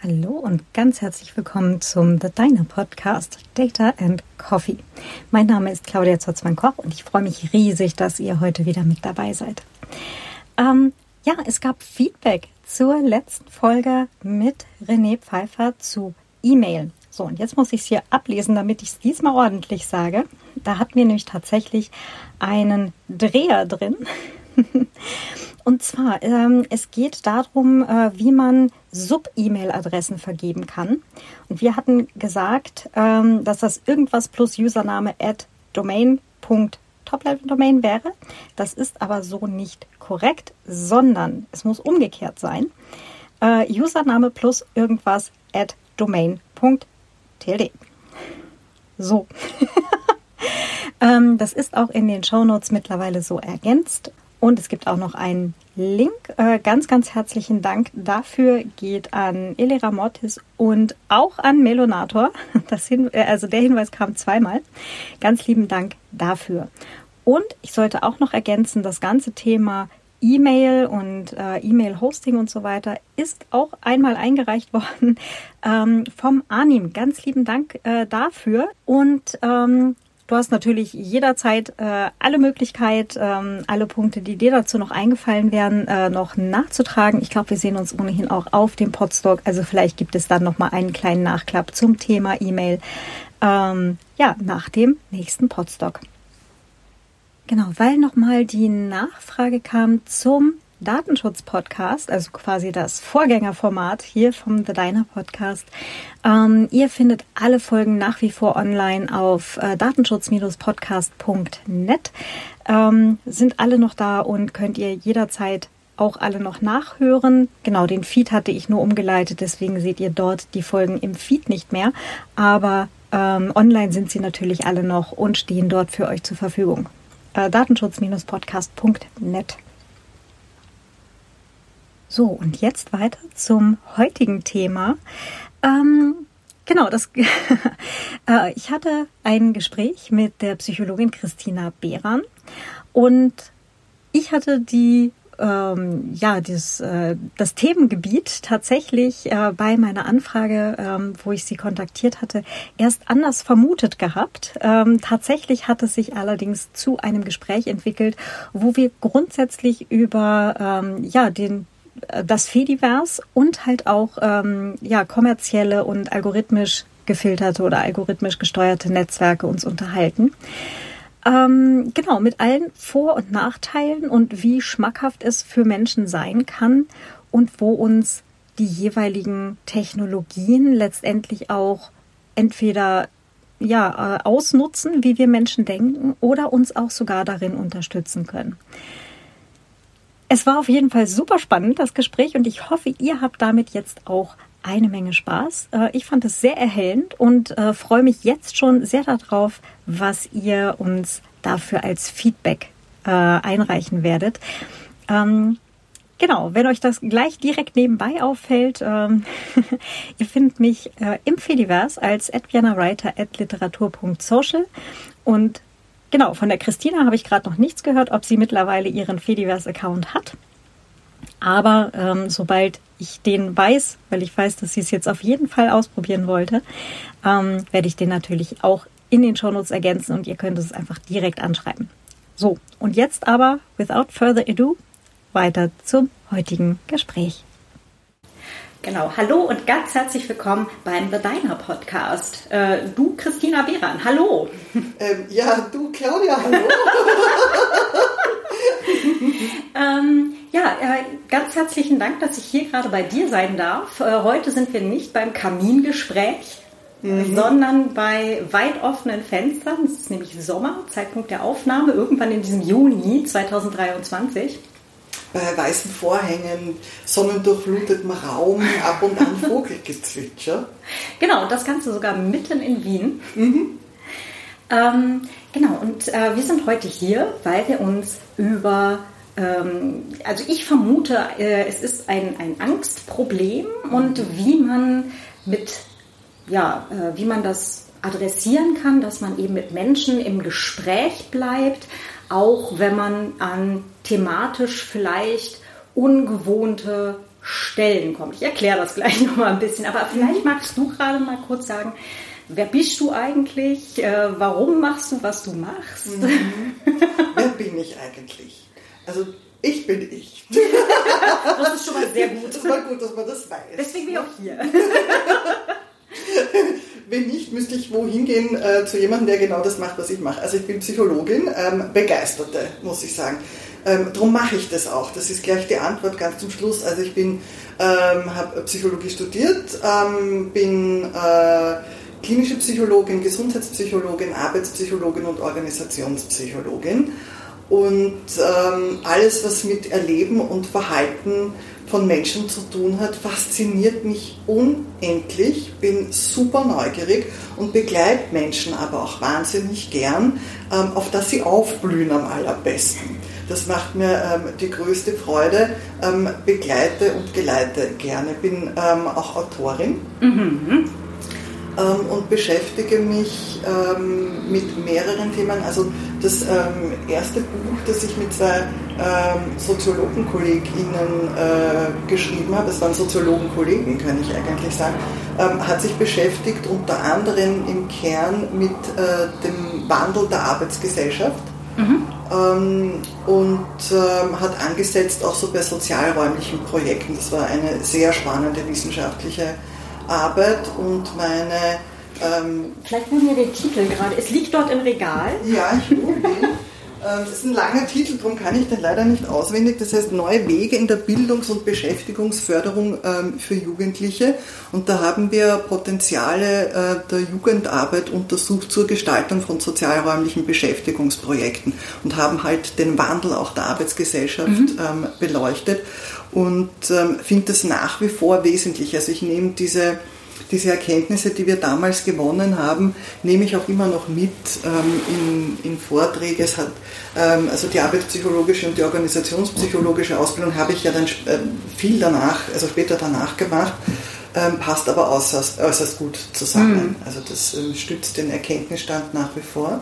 Hallo und ganz herzlich willkommen zum The Diner Podcast Data and Coffee. Mein Name ist Claudia Zotzmann-Koch und ich freue mich riesig, dass ihr heute wieder mit dabei seid. Ähm, ja, es gab Feedback zur letzten Folge mit René Pfeiffer zu E-Mail. So, und jetzt muss ich es hier ablesen, damit ich es diesmal ordentlich sage. Da hatten wir nämlich tatsächlich einen Dreher drin. Und zwar, ähm, es geht darum, äh, wie man Sub-E-Mail-Adressen vergeben kann. Und wir hatten gesagt, ähm, dass das irgendwas plus Username at domain.toplevel-domain wäre. Das ist aber so nicht korrekt, sondern es muss umgekehrt sein. Äh, Username plus irgendwas at domain.tld. So. ähm, das ist auch in den Shownotes mittlerweile so ergänzt. Und es gibt auch noch einen Link. Äh, ganz, ganz herzlichen Dank dafür geht an Elera Mortis und auch an Melonator. Das hin, äh, also der Hinweis kam zweimal. Ganz lieben Dank dafür. Und ich sollte auch noch ergänzen, das ganze Thema E-Mail und äh, E-Mail-Hosting und so weiter ist auch einmal eingereicht worden ähm, vom Anim. Ganz lieben Dank äh, dafür. Und ähm, Du hast natürlich jederzeit äh, alle Möglichkeit, ähm, alle Punkte, die dir dazu noch eingefallen wären, äh, noch nachzutragen. Ich glaube, wir sehen uns ohnehin auch auf dem Podstock. Also vielleicht gibt es dann noch mal einen kleinen Nachklapp zum Thema E-Mail. Ähm, ja, nach dem nächsten Podstock. Genau, weil nochmal die Nachfrage kam zum Datenschutz-Podcast, also quasi das Vorgängerformat hier vom The Diner Podcast. Ähm, ihr findet alle Folgen nach wie vor online auf äh, datenschutz-podcast.net. Ähm, sind alle noch da und könnt ihr jederzeit auch alle noch nachhören. Genau, den Feed hatte ich nur umgeleitet, deswegen seht ihr dort die Folgen im Feed nicht mehr. Aber ähm, online sind sie natürlich alle noch und stehen dort für euch zur Verfügung. Äh, Datenschutz-podcast.net. So, und jetzt weiter zum heutigen Thema. Ähm, genau, das, äh, ich hatte ein Gespräch mit der Psychologin Christina Behran und ich hatte die ähm, ja, dieses, äh, das Themengebiet tatsächlich äh, bei meiner Anfrage, ähm, wo ich sie kontaktiert hatte, erst anders vermutet gehabt. Ähm, tatsächlich hat es sich allerdings zu einem Gespräch entwickelt, wo wir grundsätzlich über ähm, ja, den das Fediverse und halt auch ähm, ja, kommerzielle und algorithmisch gefilterte oder algorithmisch gesteuerte Netzwerke uns unterhalten. Ähm, genau, mit allen Vor- und Nachteilen und wie schmackhaft es für Menschen sein kann und wo uns die jeweiligen Technologien letztendlich auch entweder ja, äh, ausnutzen, wie wir Menschen denken, oder uns auch sogar darin unterstützen können. Es war auf jeden Fall super spannend, das Gespräch, und ich hoffe, ihr habt damit jetzt auch eine Menge Spaß. Äh, ich fand es sehr erhellend und äh, freue mich jetzt schon sehr darauf, was ihr uns dafür als Feedback äh, einreichen werdet. Ähm, genau, wenn euch das gleich direkt nebenbei auffällt, ähm, ihr findet mich im Fediverse als Writer at literatur.social und Genau, von der Christina habe ich gerade noch nichts gehört, ob sie mittlerweile ihren Fediverse-Account hat. Aber ähm, sobald ich den weiß, weil ich weiß, dass sie es jetzt auf jeden Fall ausprobieren wollte, ähm, werde ich den natürlich auch in den Shownotes ergänzen und ihr könnt es einfach direkt anschreiben. So, und jetzt aber, without further ado, weiter zum heutigen Gespräch. Genau, hallo und ganz herzlich willkommen beim The Diner Podcast. Äh, du, Christina Behran, hallo. Ähm, ja, du, Claudia, hallo. ähm, ja, äh, ganz herzlichen Dank, dass ich hier gerade bei dir sein darf. Äh, heute sind wir nicht beim Kamingespräch, mhm. sondern bei weit offenen Fenstern. Es ist nämlich Sommer, Zeitpunkt der Aufnahme, irgendwann in diesem Juni 2023 bei weißen Vorhängen, sonnendurchflutetem Raum, ab und an Vogelgezwitscher. Genau, das Ganze sogar mitten in Wien. Mhm. Ähm, genau, und äh, wir sind heute hier, weil wir uns über, ähm, also ich vermute, äh, es ist ein, ein Angstproblem und wie man mit, ja, äh, wie man das adressieren kann, dass man eben mit Menschen im Gespräch bleibt, auch wenn man an thematisch vielleicht ungewohnte Stellen kommt. Ich erkläre das gleich nochmal ein bisschen, aber vielleicht magst du gerade mal kurz sagen, wer bist du eigentlich? Äh, warum machst du, was du machst? Mhm. wer bin ich eigentlich? Also ich bin ich. das ist schon mal sehr gut. Das war gut, dass man das weiß. Deswegen bin ich auch hier. Wenn nicht, müsste ich wohin gehen äh, zu jemandem, der genau das macht, was ich mache. Also ich bin Psychologin, ähm, Begeisterte, muss ich sagen. Ähm, darum mache ich das auch. Das ist gleich die Antwort ganz zum Schluss. Also ich ähm, habe Psychologie studiert, ähm, bin äh, klinische Psychologin, Gesundheitspsychologin, Arbeitspsychologin und Organisationspsychologin. Und ähm, alles, was mit Erleben und Verhalten von Menschen zu tun hat, fasziniert mich unendlich, bin super neugierig und begleite Menschen aber auch wahnsinnig gern, ähm, auf dass sie aufblühen am allerbesten. Das macht mir ähm, die größte Freude, ähm, begleite und geleite gerne. Bin auch Autorin. Mhm ähm, und beschäftige mich ähm, mit mehreren Themen. Also das ähm, erste Buch, das ich mit zwei ähm, SoziologenkollegInnen äh, geschrieben habe, das waren Soziologenkollegen, kann ich eigentlich sagen, ähm, hat sich beschäftigt unter anderem im Kern mit äh, dem Wandel der Arbeitsgesellschaft. Mhm. Ähm, und ähm, hat angesetzt auch so bei sozialräumlichen Projekten. Das war eine sehr spannende wissenschaftliche Arbeit und meine. Ähm, Vielleicht nehmen wir den Titel gerade. Es liegt dort im Regal. Ja, ich hole den. Ähm, das ist ein langer Titel, darum kann ich den leider nicht auswendig. Das heißt Neue Wege in der Bildungs- und Beschäftigungsförderung ähm, für Jugendliche. Und da haben wir Potenziale äh, der Jugendarbeit untersucht zur Gestaltung von sozialräumlichen Beschäftigungsprojekten und haben halt den Wandel auch der Arbeitsgesellschaft mhm. beleuchtet und finde das nach wie vor wesentlich. Also ich nehme diese diese Erkenntnisse, die wir damals gewonnen haben, nehme ich auch immer noch mit ähm, in, in, Vorträge. Es hat, ähm, also die arbeitspsychologische und die organisationspsychologische Ausbildung habe ich ja dann äh, viel danach, also später danach gemacht. Ähm, passt aber äußerst, äußerst gut zusammen. Mhm. Also das ähm, stützt den Erkenntnisstand nach wie vor.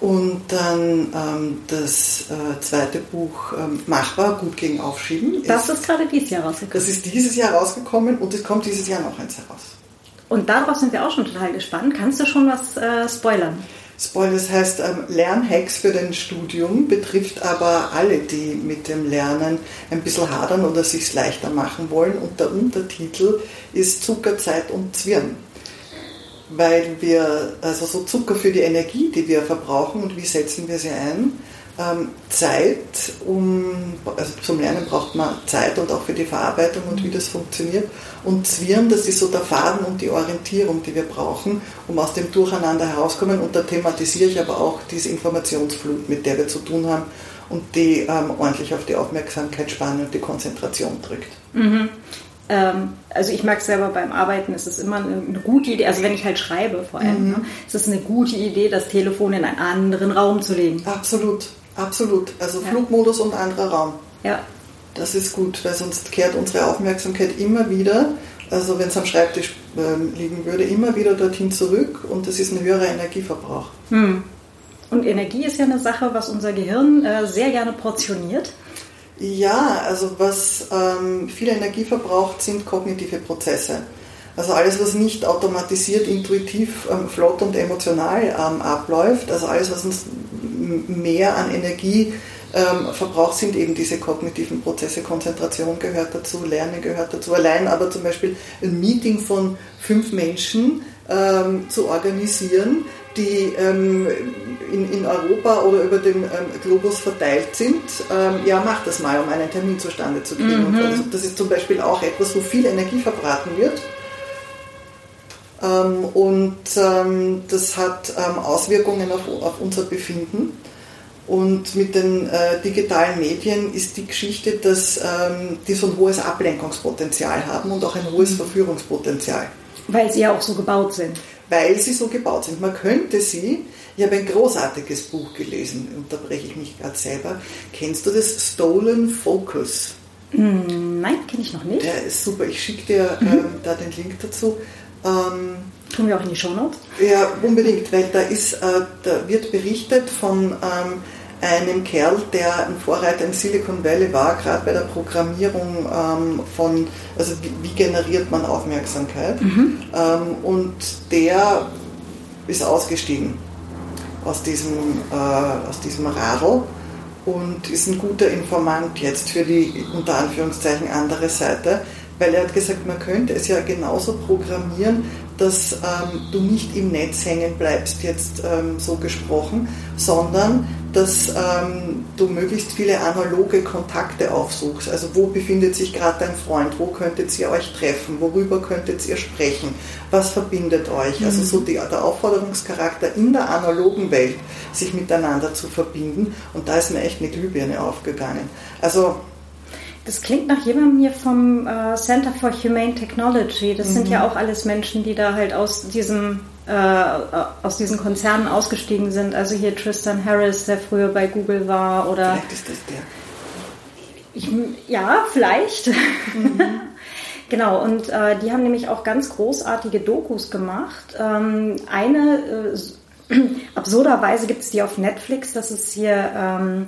Und dann ähm, das äh, zweite Buch ähm, Machbar, gut gegen Aufschieben. Das ist, ist gerade dieses Jahr rausgekommen. Das ist dieses Jahr rausgekommen und es kommt dieses Jahr noch eins heraus. Und darauf sind wir auch schon total gespannt. Kannst du schon was äh, spoilern? Spoiler, das heißt ähm, Lernhacks für dein Studium, betrifft aber alle, die mit dem Lernen ein bisschen hadern oder sich leichter machen wollen. Und der Untertitel ist Zuckerzeit und Zwirn weil wir, also so Zucker für die Energie, die wir verbrauchen und wie setzen wir sie ein, ähm, Zeit, um, also zum Lernen braucht man Zeit und auch für die Verarbeitung und wie das funktioniert. Und Zwirn, das ist so der Faden und die Orientierung, die wir brauchen, um aus dem Durcheinander herauskommen. Und da thematisiere ich aber auch diese Informationsflut, mit der wir zu tun haben und die ähm, ordentlich auf die Aufmerksamkeitsspanne und die Konzentration drückt. Mhm. Ähm, also ich mag selber beim Arbeiten, ist es immer eine, eine, gute Idee, also wenn ich halt schreibe vor allem, mhm. ne, ist es eine gute Idee, das Telefon in einen anderen Raum zu legen. Absolut, absolut. Also ja. Flugmodus und anderer Raum. Ja. Das ist gut, weil sonst kehrt unsere Aufmerksamkeit immer wieder, also wenn es am Schreibtisch äh, liegen würde, immer wieder dorthin zurück und das ist ein höherer Energieverbrauch. Hm. Und Energie ist ja eine Sache, was unser Gehirn äh, sehr gerne portioniert. Ja, also was ähm, viel Energie verbraucht, sind kognitive Prozesse. Also alles, was nicht automatisiert, intuitiv, ähm, flott und emotional ähm, abläuft, also alles, was uns mehr an Energie ähm, verbraucht, sind eben diese kognitiven Prozesse. Konzentration gehört dazu, Lernen gehört dazu. Allein aber zum Beispiel ein Meeting von fünf Menschen ähm, zu organisieren, die ähm, in, in, Europa oder über den ähm, Globus verteilt sind, ähm, ja, mach das mal, um einen Termin zustande zu kriegen. Mhm. Also das ist zum Beispiel auch etwas, wo viel Energie verbraten wird. Ähm, und ähm, das hat ähm, Auswirkungen auf, auf, unser Befinden. Und mit den äh, digitalen Medien ist die Geschichte, dass die so ein hohes Ablenkungspotenzial haben und auch ein hohes mhm. Verführungspotenzial. Weil sie ja auch so gebaut sind weil sie so gebaut sind. Man könnte sie, ich habe ein großartiges Buch gelesen, unterbreche ich mich gerade selber. Kennst du das Stolen Focus? Hm, nein, kenne ich noch nicht. Der ist super, ich schicke dir mhm. ähm, da den Link dazu. Ähm, Tun wir auch in die Show Notes? Ja, unbedingt, weil da, ist, äh, da wird berichtet von ähm, einem Kerl, der ein Vorreiter im Silicon Valley war, gerade bei der Programmierung ähm, von, also wie, wie, generiert man Aufmerksamkeit. Mhm. Ähm, und der ist ausgestiegen aus diesem, äh, aus diesem Radl und ist ein guter Informant jetzt für die unter Anführungszeichen andere Seite, weil er hat gesagt, man könnte es ja genauso programmieren, dass ähm, du nicht im Netz hängen bleibst, jetzt ähm, so gesprochen, sondern dass ähm, du möglichst viele analoge Kontakte aufsuchst. Also wo befindet sich gerade dein Freund, wo könntet ihr euch treffen, worüber könntet ihr sprechen, was verbindet euch. Also so die, der Aufforderungscharakter in der analogen Welt, sich miteinander zu verbinden. Und da ist mir echt eine Glühbirne aufgegangen. Also das klingt nach jemandem hier vom äh, Center for Humane Technology. Das mhm. sind ja auch alles Menschen, die da halt aus diesem aus diesen Konzernen ausgestiegen sind. Also hier Tristan Harris, der früher bei Google war, oder. Vielleicht ist das der. Ich, ja, vielleicht. Mhm. genau, und äh, die haben nämlich auch ganz großartige Dokus gemacht. Ähm, eine, äh, absurderweise gibt es die auf Netflix, das ist hier. Ähm,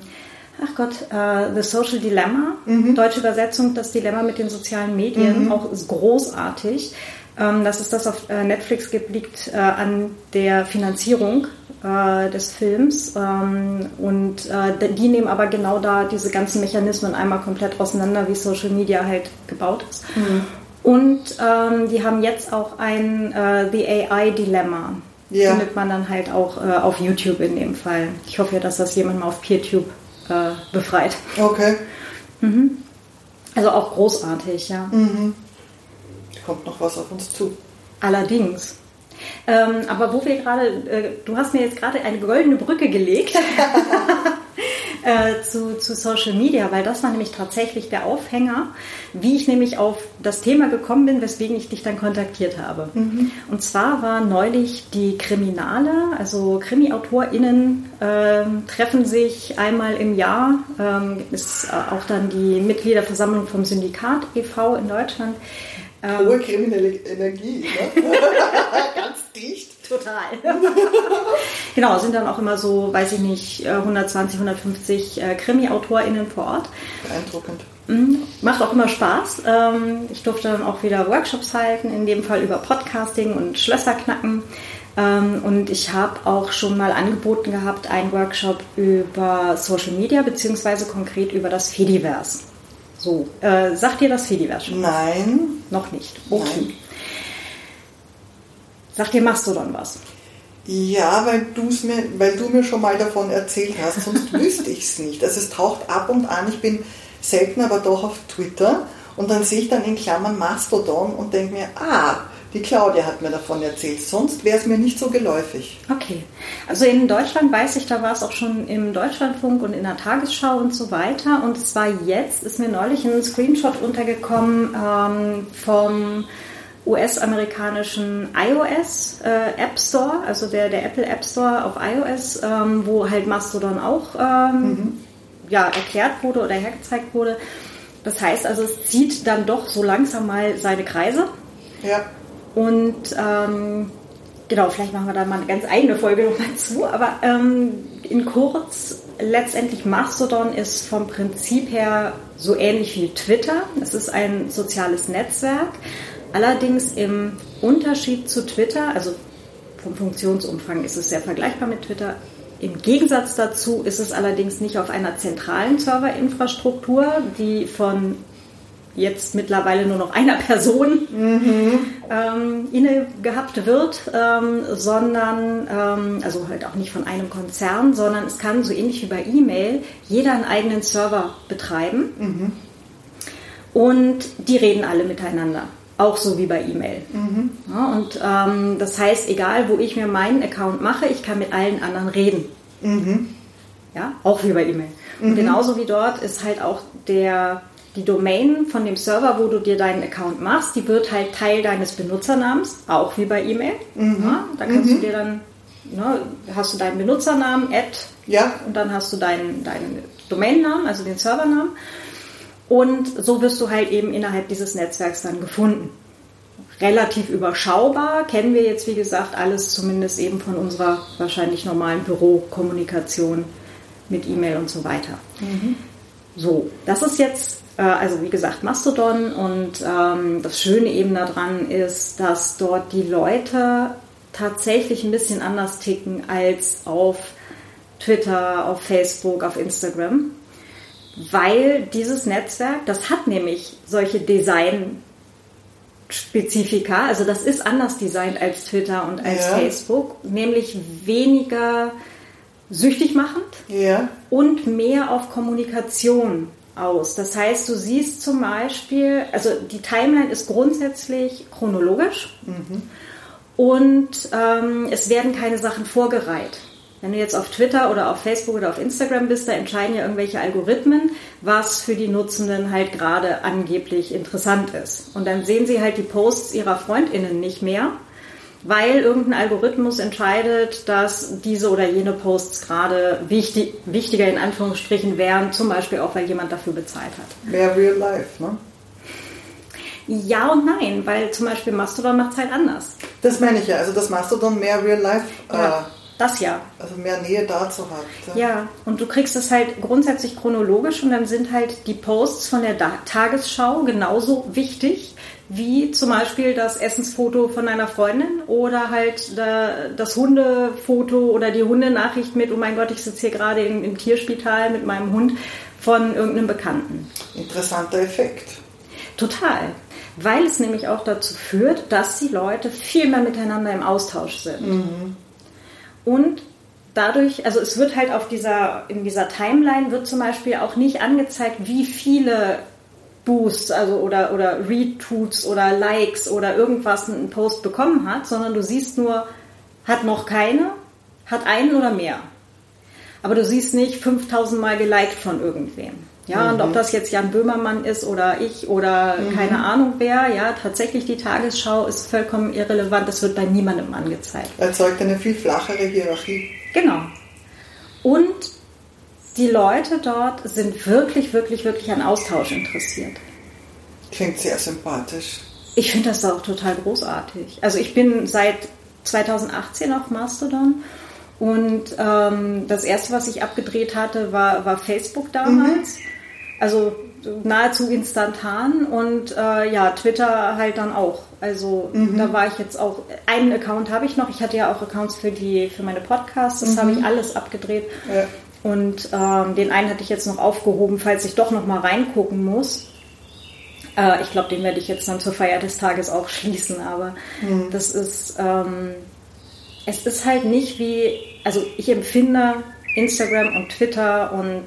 ach Gott, uh, The Social Dilemma, mhm. deutsche Übersetzung, das Dilemma mit den sozialen Medien, mhm. auch großartig. Ähm, dass es das auf äh, Netflix gibt, liegt äh, an der Finanzierung äh, des Films. Ähm, und die nehmen aber genau da diese ganzen Mechanismen einmal komplett auseinander, wie Social Media halt gebaut ist. Mhm. Und ähm, die haben jetzt auch ein The AI Dilemma. Ja. Findet man dann halt auch auf YouTube in dem Fall. Ich hoffe ja, dass das jemand mal auf PeerTube befreit. Okay. Mhm. Also auch großartig, ja. Mhm. Kommt noch was auf uns zu. Allerdings. Ähm, aber wo wir gerade, äh, du hast mir jetzt gerade eine goldene Brücke gelegt äh, zu, zu Social Media, weil das war nämlich tatsächlich der Aufhänger, wie ich nämlich auf das Thema gekommen bin, weswegen ich dich dann kontaktiert habe. Mhm. Und zwar war neulich die Kriminale, also KrimiautorInnen äh, treffen sich einmal im Jahr, ähm, ist äh, auch dann die Mitgliederversammlung vom Syndikat e.V. in Deutschland. Ähm, Hohe kriminelle Energie, ne? ganz dicht. Total. genau, sind dann auch immer so, weiß ich nicht, 120, 150 äh, Krimi-AutorInnen vor Ort. Beeindruckend. Mhm. Macht auch immer Spaß. Ähm, ich durfte dann auch wieder Workshops halten, in dem Fall über Podcasting und Schlösserknacken. Ähm, und ich habe auch schon mal angeboten gehabt, einen Workshop über Social Media, beziehungsweise konkret über das Fediverse. So, äh, sagt dir das Fediverse schon? Nein. Noch nicht. Okay. Nein. Sagt dir Mastodon was? Ja, weil, du's mir, weil du mir schon mal davon erzählt hast, sonst wüsste ich es nicht. Also es taucht ab und an, ich bin selten aber doch auf Twitter und dann sehe ich dann in Klammern Mastodon und denke mir, ah, die Claudia hat mir davon erzählt, sonst wäre es mir nicht so geläufig. Okay. Also in Deutschland weiß ich, da war es auch schon im Deutschlandfunk und in der Tagesschau und so weiter. Und zwar jetzt ist mir neulich ein Screenshot untergekommen ähm, vom US-amerikanischen iOS äh, App Store, also der, der Apple App Store auf iOS, ähm, wo halt Mastodon auch ähm, mhm. ja, erklärt wurde oder hergezeigt wurde. Das heißt also, es zieht dann doch so langsam mal seine Kreise. Ja. Und ähm, genau, vielleicht machen wir da mal eine ganz eigene Folge nochmal zu, aber ähm, in kurz, letztendlich Mastodon ist vom Prinzip her so ähnlich wie Twitter. Es ist ein soziales Netzwerk, allerdings im Unterschied zu Twitter, also vom Funktionsumfang ist es sehr vergleichbar mit Twitter. Im Gegensatz dazu ist es allerdings nicht auf einer zentralen Serverinfrastruktur, die von jetzt mittlerweile nur noch einer Person mhm. ähm, inne gehabt wird, ähm, sondern, ähm, also halt auch nicht von einem Konzern, sondern es kann so ähnlich wie bei E-Mail jeder einen eigenen Server betreiben mhm. und die reden alle miteinander. Auch so wie bei E-Mail. Mhm. Ja, und ähm, das heißt, egal wo ich mir meinen Account mache, ich kann mit allen anderen reden. Mhm. Ja, auch wie bei E-Mail. Und mhm. genauso wie dort ist halt auch der die Domain von dem Server, wo du dir deinen Account machst, die wird halt Teil deines Benutzernamens, auch wie bei E-Mail. Mhm. Ja, da kannst mhm. du dir dann, ne, hast du deinen Benutzernamen, Add, ja. und dann hast du deinen, deinen Domainnamen, also den Servernamen. Und so wirst du halt eben innerhalb dieses Netzwerks dann gefunden. Relativ überschaubar, kennen wir jetzt wie gesagt alles zumindest eben von unserer wahrscheinlich normalen Bürokommunikation mit E-Mail und so weiter. Mhm. So, das ist jetzt, also wie gesagt, Mastodon und ähm, das Schöne eben daran ist, dass dort die Leute tatsächlich ein bisschen anders ticken als auf Twitter, auf Facebook, auf Instagram, weil dieses Netzwerk, das hat nämlich solche Design Spezifika, also das ist anders designt als Twitter und als ja. Facebook, nämlich weniger süchtig machend ja. und mehr auf Kommunikation aus. Das heißt, du siehst zum Beispiel, also die Timeline ist grundsätzlich chronologisch mhm. und ähm, es werden keine Sachen vorgereiht. Wenn du jetzt auf Twitter oder auf Facebook oder auf Instagram bist, da entscheiden ja irgendwelche Algorithmen, was für die Nutzenden halt gerade angeblich interessant ist. Und dann sehen sie halt die Posts ihrer Freundinnen nicht mehr, weil irgendein Algorithmus entscheidet, dass diese oder jene Posts gerade wichtig, wichtiger in Anführungsstrichen wären, zum Beispiel auch, weil jemand dafür bezahlt hat. Mehr Real Life, ne? Ja und nein, weil zum Beispiel Mastodon macht es halt anders. Das meine ich ja, also das Mastodon mehr Real Life. Ja. Äh das ja. Also mehr Nähe dazu hat. Ja. ja, und du kriegst es halt grundsätzlich chronologisch und dann sind halt die Posts von der Tagesschau genauso wichtig wie zum Beispiel das Essensfoto von einer Freundin oder halt das Hundefoto oder die Hundenachricht mit, oh mein Gott, ich sitze hier gerade im, im Tierspital mit meinem Hund von irgendeinem Bekannten. Interessanter Effekt. Total weil es nämlich auch dazu führt, dass die Leute viel mehr miteinander im Austausch sind. Mhm. Und dadurch, also es wird halt auf dieser, in dieser Timeline wird zum Beispiel auch nicht angezeigt, wie viele Boosts, also oder, oder Retweets oder Likes oder irgendwas ein Post bekommen hat, sondern du siehst nur, hat noch keine, hat einen oder mehr. Aber du siehst nicht 5000 Mal geliked von irgendwem. Ja, mhm. und ob mhm. das jetzt Jan Böhmermann ist oder ich oder mhm. keine Ahnung wer, ja, tatsächlich die Tagesschau ist vollkommen irrelevant. Das wird bei niemandem angezeigt. Erzeugt eine viel flachere Hierarchie. Genau. Und die Leute dort sind wirklich, wirklich, wirklich an Austausch interessiert. Klingt sehr sympathisch. Ich finde das auch total großartig. Also ich bin seit 2018 auf Mastodon und ähm, das erste, was ich abgedreht hatte, war, war Facebook damals. Mhm. Also nahezu instantan und äh, ja, Twitter halt dann auch. Also mhm. da war ich jetzt auch, einen Account habe ich noch, ich hatte ja auch Accounts für die, für meine Podcasts, das mhm. habe ich alles abgedreht. Ja. Und ähm, den einen hatte ich jetzt noch aufgehoben, falls ich doch noch mal reingucken muss. Äh, ich glaube, den werde ich jetzt dann zur Feier des Tages auch schließen, aber mhm. das ist, ähm, es ist halt nicht wie, also ich empfinde Instagram und Twitter und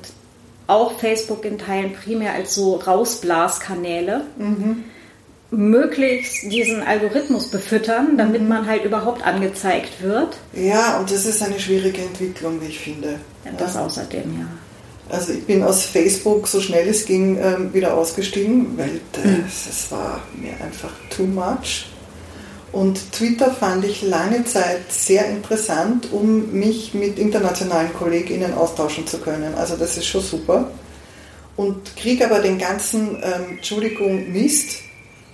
auch Facebook in Teilen primär als so Rausblaskanäle. Mhm. Möglichst diesen Algorithmus befüttern, damit mhm. man halt überhaupt angezeigt wird. Ja, und das ist eine schwierige Entwicklung, wie ich finde. Ja, das ja. außerdem, ja. Also ich bin aus Facebook so schnell es ging ähm, wieder ausgestiegen, weil das, mhm. war mir einfach too much. Und Twitter fand ich lange Zeit sehr interessant, um mich mit internationalen KollegInnen austauschen zu können. Also das ist schon super. Und kriege aber den ganzen, ähm, Entschuldigung, Mist,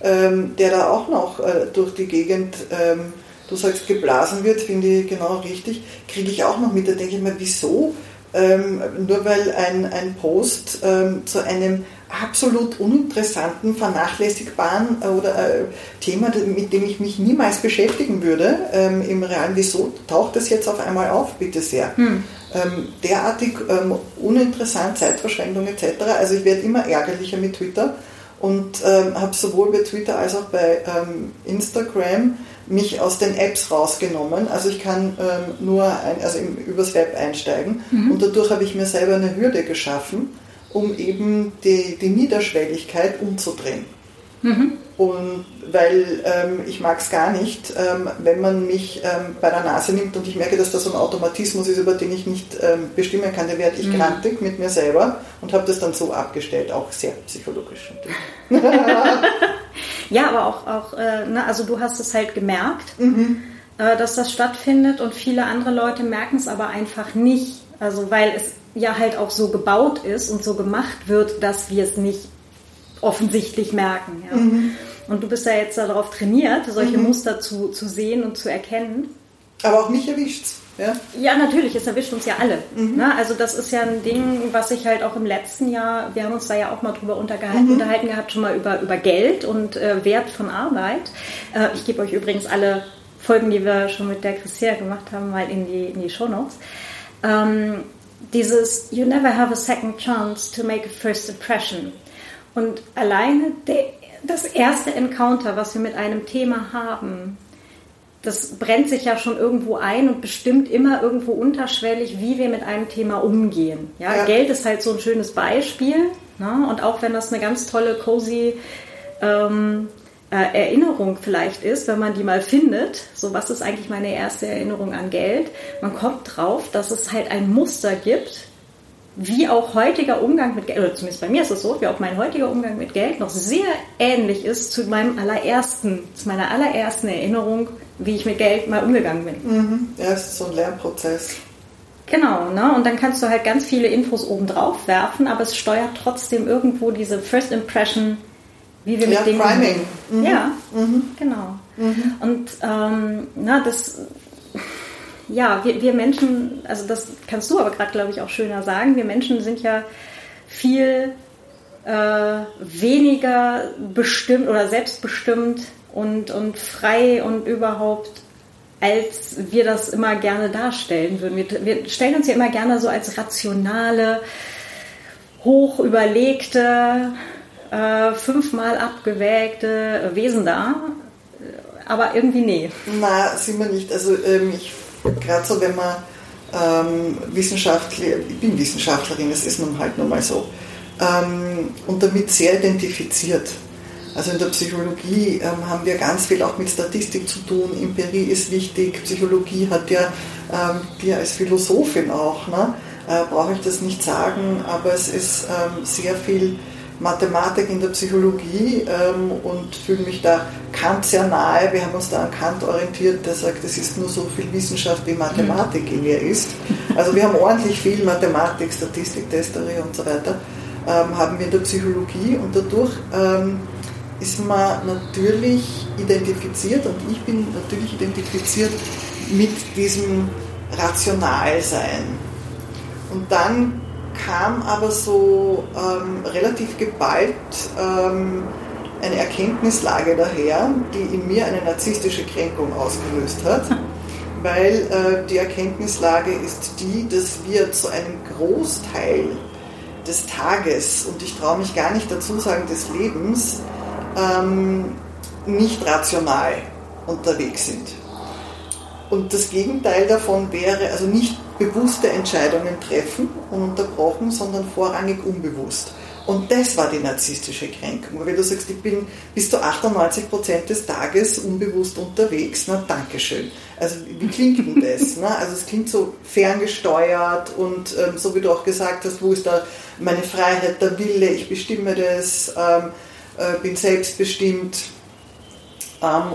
ähm, der da auch noch äh, durch die Gegend, ähm, du sagst, geblasen wird, finde ich genau richtig, kriege ich auch noch mit. Da denke ich mir, wieso? Ähm, nur weil ein, ein Post ähm, zu einem absolut uninteressanten, vernachlässigbaren äh, oder äh, Thema, mit dem ich mich niemals beschäftigen würde, ähm, im Realen, wieso taucht das jetzt auf einmal auf, bitte sehr. Hm. Ähm, derartig ähm, uninteressant, Zeitverschwendung etc. Also ich werde immer ärgerlicher mit Twitter und ähm, habe sowohl bei Twitter als auch bei ähm, Instagram mich aus den Apps rausgenommen. Also ich kann ähm, nur ein, also im, übers Web einsteigen mhm. und dadurch habe ich mir selber eine Hürde geschaffen um eben die, die Niederschwelligkeit umzudrehen. Mhm. Und weil ähm, ich mag es gar nicht, ähm, wenn man mich ähm, bei der Nase nimmt und ich merke, dass das so ein Automatismus ist, über den ich nicht ähm, bestimmen kann, dann werde ich mhm. grantig mit mir selber und habe das dann so abgestellt, auch sehr psychologisch. ja, aber auch, auch äh, ne, also du hast es halt gemerkt, mhm. äh, dass das stattfindet und viele andere Leute merken es aber einfach nicht. Also weil es ja halt auch so gebaut ist und so gemacht wird, dass wir es nicht offensichtlich merken. Ja. Mhm. Und du bist ja jetzt darauf trainiert, solche mhm. Muster zu, zu sehen und zu erkennen. Aber auch mich erwischt's. Ja? ja, natürlich, es erwischt uns ja alle. Mhm. Ne? Also das ist ja ein Ding, was ich halt auch im letzten Jahr, wir haben uns da ja auch mal drüber mhm. unterhalten gehabt, schon mal über, über Geld und äh, Wert von Arbeit. Äh, ich gebe euch übrigens alle Folgen, die wir schon mit der Christina gemacht haben, mal in die, in die Show Notes. Ähm, dieses You never have a second chance to make a first impression. Und alleine der, das erste Encounter, was wir mit einem Thema haben, das brennt sich ja schon irgendwo ein und bestimmt immer irgendwo unterschwellig, wie wir mit einem Thema umgehen. Ja, ja. Geld ist halt so ein schönes Beispiel. Ne? Und auch wenn das eine ganz tolle, cozy ähm, äh, Erinnerung vielleicht ist, wenn man die mal findet, so was ist eigentlich meine erste Erinnerung an Geld, man kommt drauf, dass es halt ein Muster gibt, wie auch heutiger Umgang mit Geld, oder zumindest bei mir ist es so, wie auch mein heutiger Umgang mit Geld noch sehr ähnlich ist zu meinem allerersten, zu meiner allerersten Erinnerung, wie ich mit Geld mal umgegangen bin. Mhm. Ja, es ist so ein Lernprozess. Genau, ne? und dann kannst du halt ganz viele Infos oben drauf werfen, aber es steuert trotzdem irgendwo diese First Impression, wie wir mit ja, Dingen. Priming. Mhm. Ja, mhm. genau. Mhm. Und ähm, na, das ja, wir, wir Menschen, also das kannst du aber gerade, glaube ich, auch schöner sagen, wir Menschen sind ja viel äh, weniger bestimmt oder selbstbestimmt und, und frei und überhaupt, als wir das immer gerne darstellen würden. Wir, wir stellen uns ja immer gerne so als rationale, hoch überlegte, äh, fünfmal abgewägte Wesen dar. Aber irgendwie nee. Na, sind wir nicht. Also ähm, ich gerade so, wenn man ähm, Wissenschaftler, ich bin Wissenschaftlerin, das ist nun halt nun mal so, ähm, und damit sehr identifiziert. Also in der Psychologie ähm, haben wir ganz viel auch mit Statistik zu tun, Empirie ist wichtig, Psychologie hat ja ähm, dir als Philosophin auch, ne? äh, brauche ich das nicht sagen, aber es ist ähm, sehr viel Mathematik in der Psychologie ähm, und fühle mich da Kant sehr nahe. Wir haben uns da an Kant orientiert, der sagt, es ist nur so viel Wissenschaft, wie Mathematik in ihr ist. Also wir haben ordentlich viel Mathematik, Statistik, Testerie und so weiter, ähm, haben wir in der Psychologie und dadurch ähm, ist man natürlich identifiziert und ich bin natürlich identifiziert mit diesem Rationalsein. Und dann kam aber so ähm, relativ geballt ähm, eine Erkenntnislage daher, die in mir eine narzisstische Kränkung ausgelöst hat. Weil äh, die Erkenntnislage ist die, dass wir zu einem Großteil des Tages, und ich traue mich gar nicht dazu sagen des Lebens, ähm, nicht rational unterwegs sind. Und das Gegenteil davon wäre, also nicht bewusste Entscheidungen treffen, ununterbrochen, sondern vorrangig unbewusst. Und das war die narzisstische Kränkung. Wenn du sagst, ich bin bis zu 98 Prozent des Tages unbewusst unterwegs, na Dankeschön. Also wie klingt denn das? ne? Also es klingt so ferngesteuert und ähm, so wie du auch gesagt hast, wo ist da meine Freiheit, der Wille, ich bestimme das, ähm, äh, bin selbstbestimmt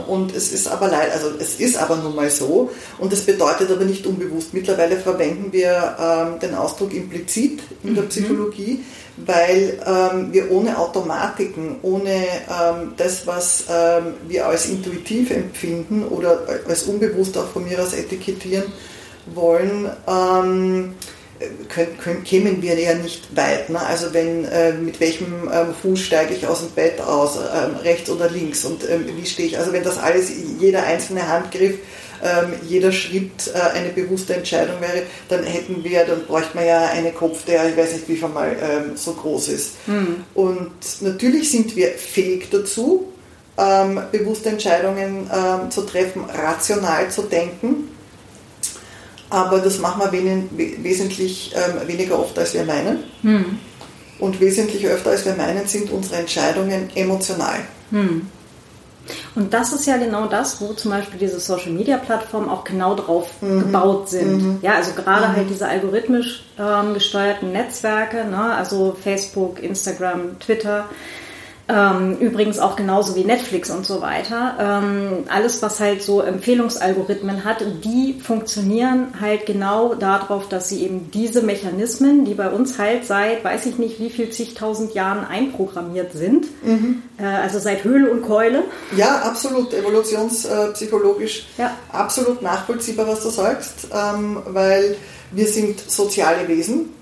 und es ist aber leid, also es ist aber nun mal so und das bedeutet aber nicht unbewusst. Mittlerweile verwenden wir ähm, den Ausdruck implizit in der mhm. Psychologie, weil ähm, wir ohne Automatiken, ohne das, was wir als intuitiv empfinden oder als unbewusst auch von mir aus etikettieren wollen, können, können, kämen wir ja nicht weit. Ne? Also wenn, äh, mit welchem ähm, Fuß steige ich aus dem Bett aus, ähm, rechts oder links und ähm, wie stehe ich. Also wenn das alles, jeder einzelne Handgriff, ähm, jeder Schritt äh, eine bewusste Entscheidung wäre, dann hätten wir, dann bräuchte man ja einen Kopf, der, ich weiß nicht, wie viel mal ähm, so groß ist. Mhm. Und natürlich sind wir fähig dazu, ähm, bewusste Entscheidungen zu treffen, rational zu denken aber das machen wir wesentlich ähm, weniger oft, als wir meinen. Hm. Und wesentlich öfter, als wir meinen, sind unsere Entscheidungen emotional. Hm. Und das ist ja genau das, wo zum Beispiel diese Social Media Plattformen auch genau drauf mhm. gebaut sind. Mhm. Ja, also gerade mhm. halt diese algorithmisch ähm, gesteuerten Netzwerke, ne? also Facebook, Instagram, Twitter, Ähm, übrigens auch genauso wie Netflix und so weiter. Ähm, alles, was halt so Empfehlungsalgorithmen hat, die funktionieren halt genau darauf, dass sie eben diese Mechanismen, die bei uns halt seit, weiß ich nicht, wie viel zigtausend Jahren einprogrammiert sind, mhm. äh, also seit Höhle und Keule. Ja, absolut, evolutionspsychologisch ja. absolut nachvollziehbar, was du sagst, ähm, weil wir sind soziale Wesen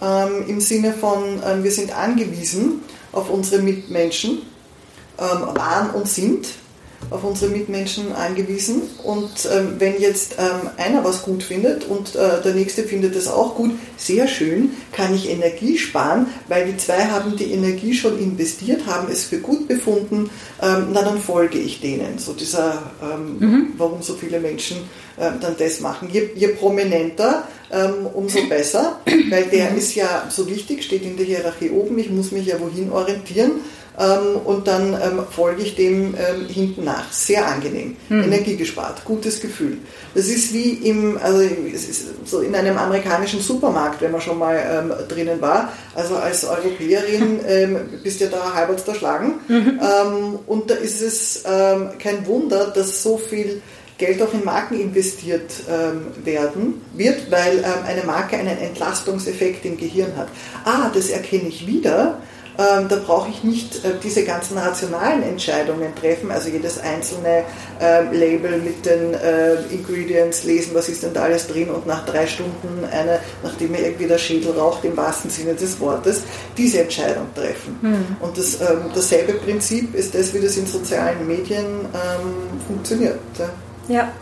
ähm, im Sinne von, ähm, wir sind angewiesen auf unsere Mitmenschen, ähm, waren und sind auf unsere Mitmenschen angewiesen. Und ähm, wenn jetzt ähm, einer was gut findet und äh, der nächste findet es auch gut, sehr schön, kann ich Energie sparen, weil die zwei haben die Energie schon investiert, haben es für gut befunden, ähm, na dann folge ich denen. So dieser, ähm, mhm. warum so viele Menschen ähm, dann das machen. Je, je prominenter, ähm, umso besser, weil der mhm. ist ja so wichtig, steht in der Hierarchie oben, ich muss mich ja wohin orientieren ähm, und dann ähm, folge ich dem ähm, hinten nach. Sehr angenehm, mhm. Energie gespart, gutes Gefühl. Das ist wie im, also so in einem amerikanischen Supermarkt, wenn man schon mal ähm, drinnen war. Also als Europäerin ähm, bist ja da halbwegs erschlagen. Mhm. Ähm, und da ist es kein Wunder, dass so viel Geld auch in Marken investiert ähm, werden wird, weil ähm, eine Marke einen Entlastungseffekt im Gehirn hat. Ah, das erkenne ich wieder ähm, da brauche ich nicht äh, diese ganzen rationalen Entscheidungen treffen, also jedes einzelne äh, Label mit den äh, Ingredients lesen, was ist denn da alles drin und nach drei Stunden eine, nachdem mir irgendwie der Schädel raucht, im wahrsten Sinne des Wortes, diese Entscheidung treffen. Mhm. Und das, ähm, dasselbe Prinzip ist das, wie das in sozialen Medien ähm, funktioniert. Ja, ja.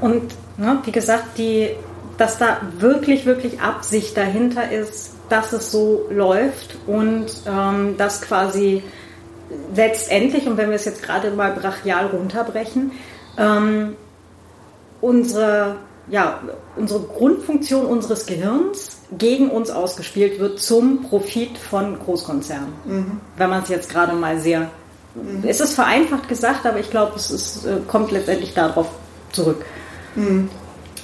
und ne, wie gesagt, die, dass da wirklich, wirklich Absicht dahinter ist, dass es so läuft und ähm, dass quasi letztendlich, und wenn wir es jetzt gerade mal brachial runterbrechen, ähm, unsere, ja, unsere Grundfunktion unseres Gehirns gegen uns ausgespielt wird zum Profit von Großkonzernen. Mhm. Wenn man es jetzt gerade mal sehr, mhm. es ist vereinfacht gesagt, aber ich glaube, es ist, äh, kommt letztendlich darauf zurück. Mhm.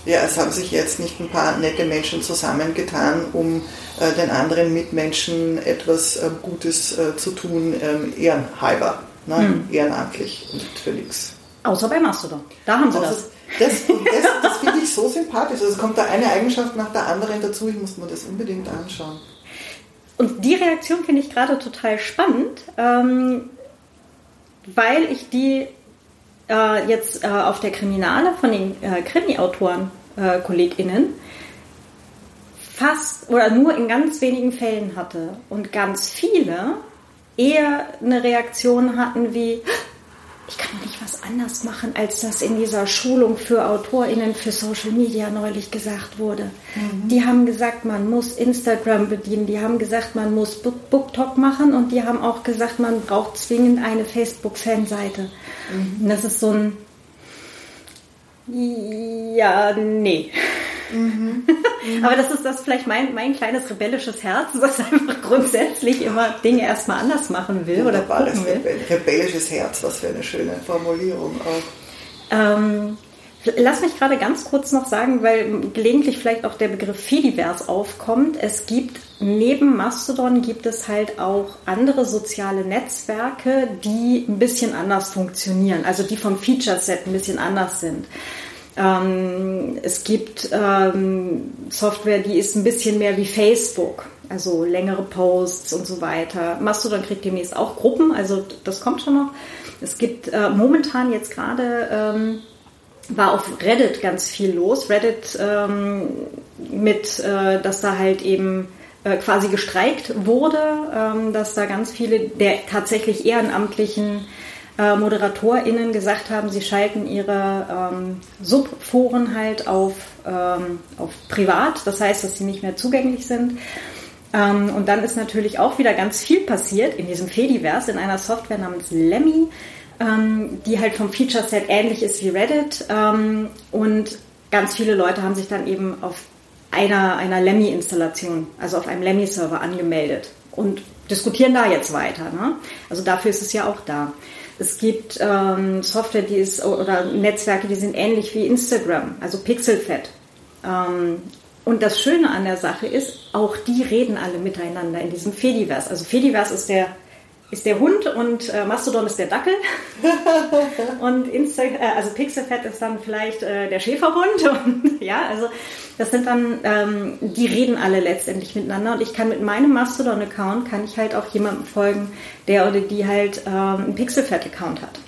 Ja, es haben sich jetzt nicht ein paar nette Menschen zusammengetan, um äh, den anderen Mitmenschen etwas äh, Gutes äh, zu tun, ähm, ehrenhalber, ne? Hm. ehrenamtlich und für nichts. Außer bei Mastodon. Da haben sie Außer, das. Das, das, das finde ich so sympathisch. Also es kommt da eine Eigenschaft nach der anderen dazu. Ich muss mir das unbedingt anschauen. Und die Reaktion finde ich gerade total spannend, ähm, weil ich die äh, jetzt äh, auf der Kriminale von den äh, Krimi-Autoren, äh, KollegInnen, fast oder nur in ganz wenigen Fällen hatte. Und ganz viele eher eine Reaktion hatten wie, ich kann doch nicht was anders machen, als das in dieser Schulung für AutorInnen für Social Media neulich gesagt wurde. Mhm. Die haben gesagt, man muss Instagram bedienen, die haben gesagt, man muss BookTok machen und die haben auch gesagt, man braucht zwingend eine Facebook-Fanseite. Mhm. Und das ist so ein ja, nee. Mhm. Mhm. Aber das ist das vielleicht mein, mein kleines rebellisches Herz, das einfach grundsätzlich immer Dinge erstmal anders machen will oder gucken will. Rebellisches Herz, was für eine schöne Formulierung auch. Ähm, lass mich gerade ganz kurz noch sagen, weil gelegentlich vielleicht auch der Begriff Fediverse aufkommt. Es gibt neben Mastodon gibt es halt auch andere soziale Netzwerke, die ein bisschen anders funktionieren, also die vom Feature Set ein bisschen anders sind. Ähm, es gibt ähm, Software, die ist ein bisschen mehr wie Facebook, also längere Posts und so weiter. Mastodon kriegt demnächst auch Gruppen, also das kommt schon noch. Es gibt äh, momentan jetzt gerade ähm, war auf Reddit ganz viel los. Reddit ähm, mit, äh, dass da halt eben äh, quasi gestreikt wurde, ähm, dass da ganz viele der tatsächlich ehrenamtlichen äh, ModeratorInnen gesagt haben, sie schalten ihre ähm, Subforen halt auf, ähm, auf privat, das heißt, dass sie nicht mehr zugänglich sind. Ähm, und dann ist natürlich auch wieder ganz viel passiert in diesem Fediverse, in einer Software namens Lemmy, ähm, die halt vom Feature-Set ähnlich ist wie Reddit. Ähm, und ganz viele Leute haben sich dann eben auf einer, einer Lemmy-Installation, also auf einem Lemmy-Server angemeldet und diskutieren da jetzt weiter. Ne? Also dafür ist es ja auch da. Es gibt ähm, Software, die ist oder Netzwerke, die sind ähnlich wie Instagram, also Pixelfed. Ähm, und das Schöne an der Sache ist, auch die reden alle miteinander in diesem Fediverse. Also Fediverse ist der ist der Hund und äh, Mastodon ist der Dackel. und Insta äh, also Pixelfett ist dann vielleicht äh, der Schäferhund. Und, ja, also das sind dann, ähm, die reden alle letztendlich miteinander. Und ich kann mit meinem Mastodon-Account, kann ich halt auch jemandem folgen, der oder die halt ähm, einen Pixelfett-Account hat.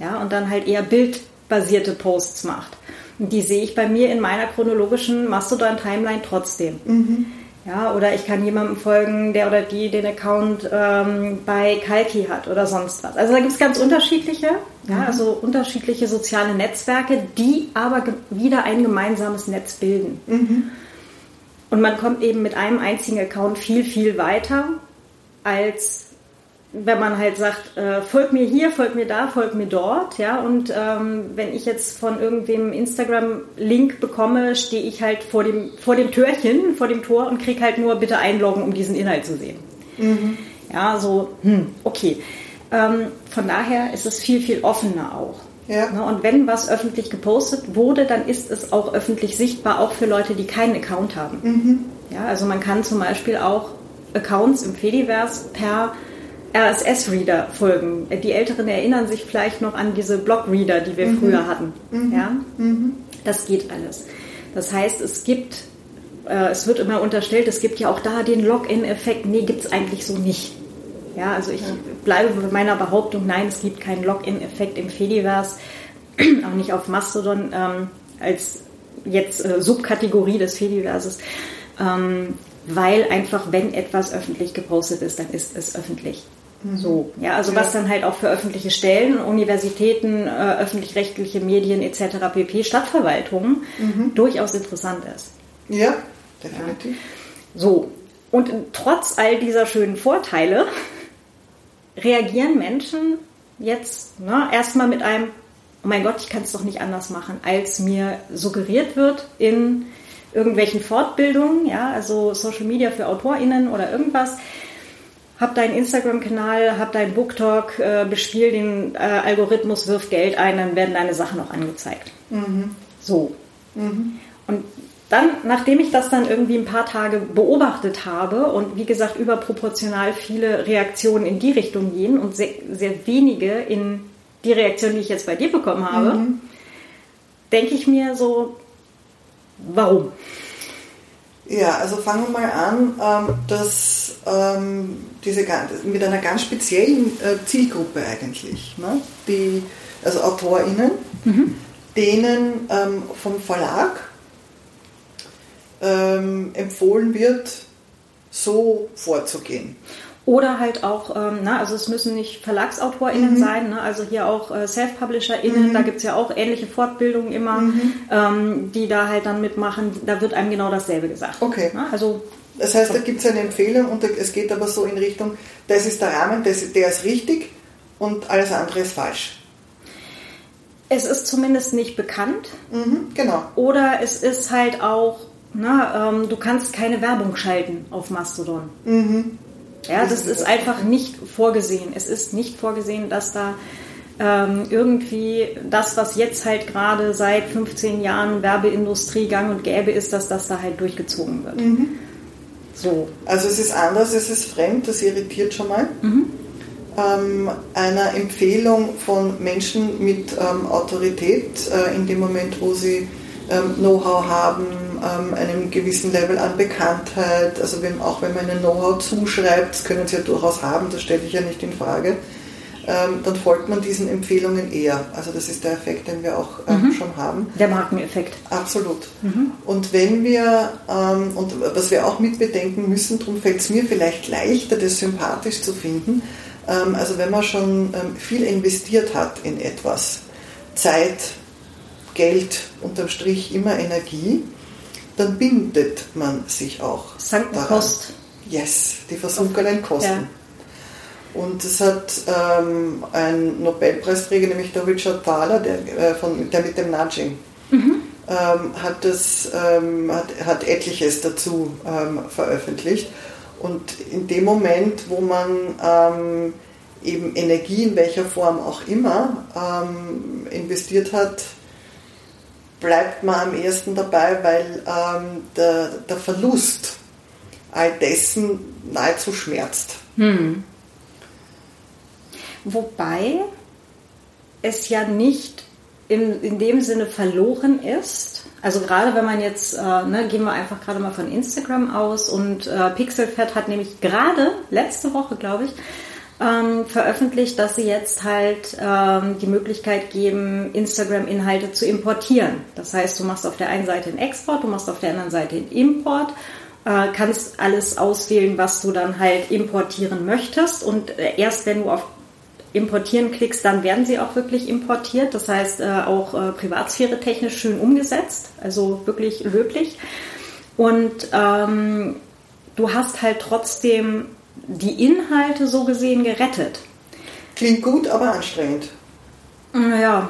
Ja, und dann halt eher bildbasierte Posts macht. Und die sehe ich bei mir in meiner chronologischen Mastodon-Timeline trotzdem. Mhm. Ja, oder ich kann jemandem folgen, der oder die den Account ähm, bei Kalki hat oder sonst was. Also da gibt es ganz unterschiedliche, ja, mhm. also unterschiedliche soziale Netzwerke, die aber wieder ein gemeinsames Netz bilden. Mhm. Und man kommt eben mit einem einzigen Account viel, viel weiter als wenn man halt sagt, äh, folg mir hier, folg mir da, folg mir dort, ja, und ähm, wenn ich jetzt von irgendwem Instagram-Link bekomme, stehe ich halt vor dem, vor dem Türchen, vor dem Tor und krieg halt nur bitte einloggen, um diesen Inhalt zu sehen. Mhm. Ja, so, hm, okay. Ähm, von daher ist es viel, viel offener auch. Ja. Ne, und wenn was öffentlich gepostet wurde, dann ist es auch öffentlich sichtbar, auch für Leute, die keinen Account haben. Mhm. Ja, also man kann zum Beispiel auch Accounts im Fediverse per RSS-Reader folgen. Die Älteren erinnern sich vielleicht noch an diese Blog-Reader, die wir mhm. früher hatten. Mhm. Ja? Mhm. Das geht alles. Das heißt, es gibt, äh, es wird immer unterstellt, es gibt ja auch da den Login-Effekt. Nee, gibt es eigentlich so nicht. Ja, also ich ja. bleibe bei meiner Behauptung, nein, es gibt keinen Login-Effekt im Fediverse, auch nicht auf Mastodon ähm, als jetzt äh, Subkategorie des Fediverses. Ähm, weil einfach, wenn etwas öffentlich gepostet ist, dann ist es öffentlich. So, ja, also ja. was dann halt auch für öffentliche Stellen, Universitäten, äh, öffentlich-rechtliche Medien etc. pp, Stadtverwaltungen mhm. durchaus interessant ist. Ja, definitiv. Ja. So, und trotz all dieser schönen Vorteile reagieren Menschen jetzt ne, erstmal mit einem, oh mein Gott, ich kann es doch nicht anders machen, als mir suggeriert wird in irgendwelchen Fortbildungen, ja, also Social Media für AutorInnen oder irgendwas hab deinen Instagram-Kanal, hab deinen Booktalk, äh, bespiel den äh, Algorithmus, wirf Geld ein, dann werden deine Sachen auch angezeigt. Mhm. So. Mhm. Und dann, nachdem ich das dann irgendwie ein paar Tage beobachtet habe und wie gesagt überproportional viele Reaktionen in die Richtung gehen und sehr, sehr wenige in die Reaktion, die ich jetzt bei dir bekommen habe, mhm. denke ich mir so, warum? Ja, also fangen wir mal an, ähm, dass ähm, diese mit einer ganz speziellen äh, Zielgruppe eigentlich, ne? die, also AutorInnen, mhm. denen ähm, vom Verlag empfohlen wird, so vorzugehen. Oder halt auch, ähm, na, also es müssen nicht VerlagsautorInnen mhm. sein, ne? also hier auch äh, Self-PublisherInnen, mhm. da gibt es ja auch ähnliche Fortbildungen immer, mhm. ähm, die da halt dann mitmachen. Da wird einem genau dasselbe gesagt. Okay. Ne? Also, das heißt, da gibt es eine Empfehlung und es geht aber so in Richtung, das ist der Rahmen, das, der ist richtig und alles andere ist falsch. Es ist zumindest nicht bekannt. Mhm, genau. Oder es ist halt auch, na, ähm, du kannst keine Werbung schalten auf Mastodon. Mhm. Ja, das ist einfach nicht vorgesehen. Es ist nicht vorgesehen, dass da ähm, irgendwie das, was jetzt halt gerade seit 15 Jahren Werbeindustrie gang und gäbe ist, dass das da halt durchgezogen wird. Mhm. So. Also es ist anders, es ist fremd, das irritiert schon mal. Mhm. Ähm, einer Empfehlung von Menschen mit ähm, Autorität äh, in dem Moment, wo sie ähm, Know-how haben, ähm, einem gewissen Level an Bekanntheit, also wenn, auch wenn man ein Know-how zuschreibt, das können sie ja durchaus haben, das stelle ich ja nicht in Frage, ähm, dann folgt man diesen Empfehlungen eher. Also das ist der Effekt, den wir auch ähm, mhm. schon haben. Der Markeneffekt. Absolut. Mhm. Und wenn wir, ähm, und was wir auch mitbedenken müssen, darum fällt es mir vielleicht leichter, das sympathisch zu finden, ähm, also wenn man schon ähm, viel investiert hat in etwas, Zeit, Geld, unterm Strich immer Energie, dann bindet man sich auch. Sankt Kost. Yes, die versunkenen Kosten. Ja. Und es hat ähm, ein Nobelpreisträger, nämlich der Richard Thaler, der, äh, von, der mit dem Nudging, mhm. ähm, hat, das, ähm, hat, hat etliches dazu ähm, veröffentlicht. Und in dem Moment, wo man ähm, eben Energie in welcher Form auch immer ähm, investiert hat, bleibt man am ersten dabei, weil ähm, der, der Verlust all dessen nahezu schmerzt. Hm. wobei es ja nicht in, in dem Sinne verloren ist. Also gerade wenn man jetzt, äh, ne, gehen wir einfach gerade mal von Instagram aus und äh, Pixelfed hat nämlich gerade letzte Woche, glaube ich, ähm, veröffentlicht, dass sie jetzt halt ähm, die Möglichkeit geben, Instagram-Inhalte zu importieren. Das heißt, du machst auf der einen Seite einen Export, du machst auf der anderen Seite einen Import, äh, kannst alles auswählen, was du dann halt importieren möchtest und äh, erst wenn du auf Importieren klickst, dann werden sie auch wirklich importiert. Das heißt, äh, auch äh, Privatsphäre technisch schön umgesetzt, also wirklich löblich. Und ähm, du hast halt trotzdem die Inhalte so gesehen gerettet. Klingt gut, aber anstrengend. Ja,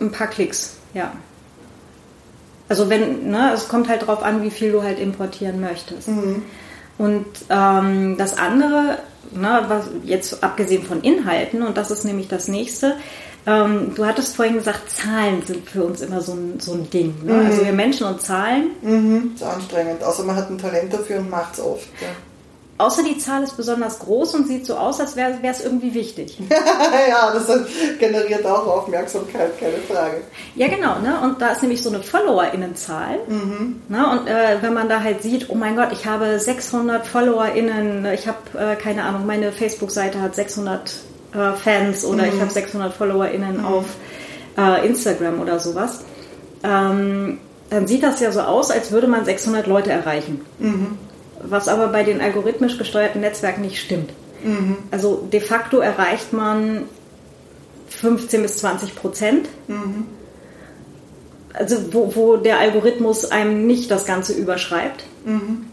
ein paar Klicks, ja. Also wenn, ne, es kommt halt drauf an, wie viel du halt importieren möchtest. Mhm. Und ähm, das andere, ne, was jetzt abgesehen von Inhalten, und das ist nämlich das nächste, ähm, du hattest vorhin gesagt, Zahlen sind für uns immer so ein, so ein Ding. Ne? Mhm. Also wir Menschen und Zahlen. Mhm. Das ist anstrengend, außer man hat ein Talent dafür und macht es oft. Ja. Außer die Zahl ist besonders groß und sieht so aus, als wäre es irgendwie wichtig. ja, das generiert auch Aufmerksamkeit, keine Frage. Ja, genau. Ne? Und da ist nämlich so eine FollowerInnenzahl. Mhm. Ne? Und äh, wenn man da halt sieht, oh mein Gott, ich habe 600 FollowerInnen, ich habe, äh, keine Ahnung, meine Facebook-Seite hat 600 äh, Fans oder mhm. ich habe 600 FollowerInnen mhm. auf äh, Instagram oder sowas. Ähm, dann sieht das ja so aus, als würde man 600 Leute erreichen. Mhm was aber bei den algorithmisch gesteuerten Netzwerken nicht stimmt. Mhm. Also de facto erreicht man 15 bis 20 Prozent. Mhm. Also wo, wo, der Algorithmus einem nicht das Ganze überschreibt. Mhm.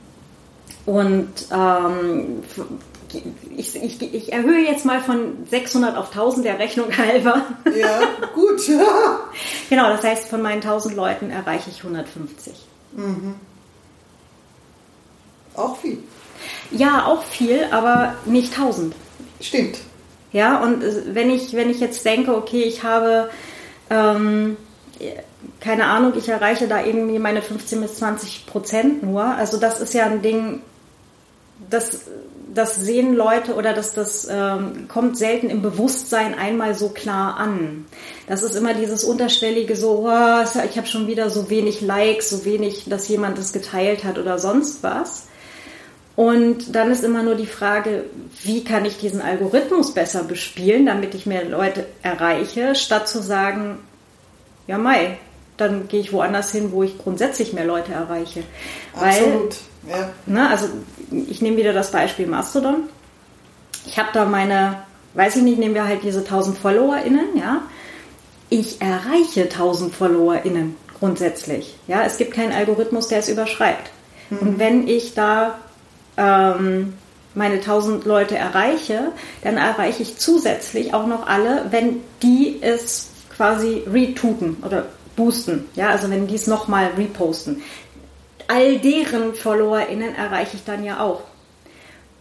Und ähm, ich, ich, ich, erhöhe jetzt mal von 600 auf 1000 der Rechnung halber. Ja, gut. genau, das heißt, von meinen 1000 Leuten erreiche ich 150. Mhm. Auch viel. Ja, auch viel, aber nicht 1000. Stimmt. Ja, und wenn ich, wenn ich jetzt denke, okay, ich habe, ähm, keine Ahnung, ich erreiche da irgendwie meine 15 bis 20 Prozent nur. Also das ist ja ein Ding, das, das sehen Leute oder das, das ähm, kommt selten im Bewusstsein einmal so klar an. Das ist immer dieses unterschwellige so, oh, ich habe schon wieder so wenig Likes, so wenig, dass jemand das geteilt hat oder sonst was. Und dann ist immer nur die Frage, wie kann ich diesen Algorithmus besser bespielen, damit ich mehr Leute erreiche, statt zu sagen, ja Mai, dann gehe ich woanders hin, wo ich grundsätzlich mehr Leute erreiche. Absolut. Weil, ja. ne, also ich nehme wieder das Beispiel Mastodon. Ich habe da meine, weiß ich nicht, nehmen wir halt diese 1000 FollowerInnen, ja. Ich erreiche 1000 FollowerInnen grundsätzlich. Ja, es gibt keinen Algorithmus, der es überschreibt. Mhm. Und wenn ich da ähm, meine 1000 Leute erreiche, dann erreiche ich zusätzlich auch noch alle, wenn die es quasi retweeten oder boosten. Ja, also wenn die es nochmal reposten. All deren FollowerInnen erreiche ich dann ja auch.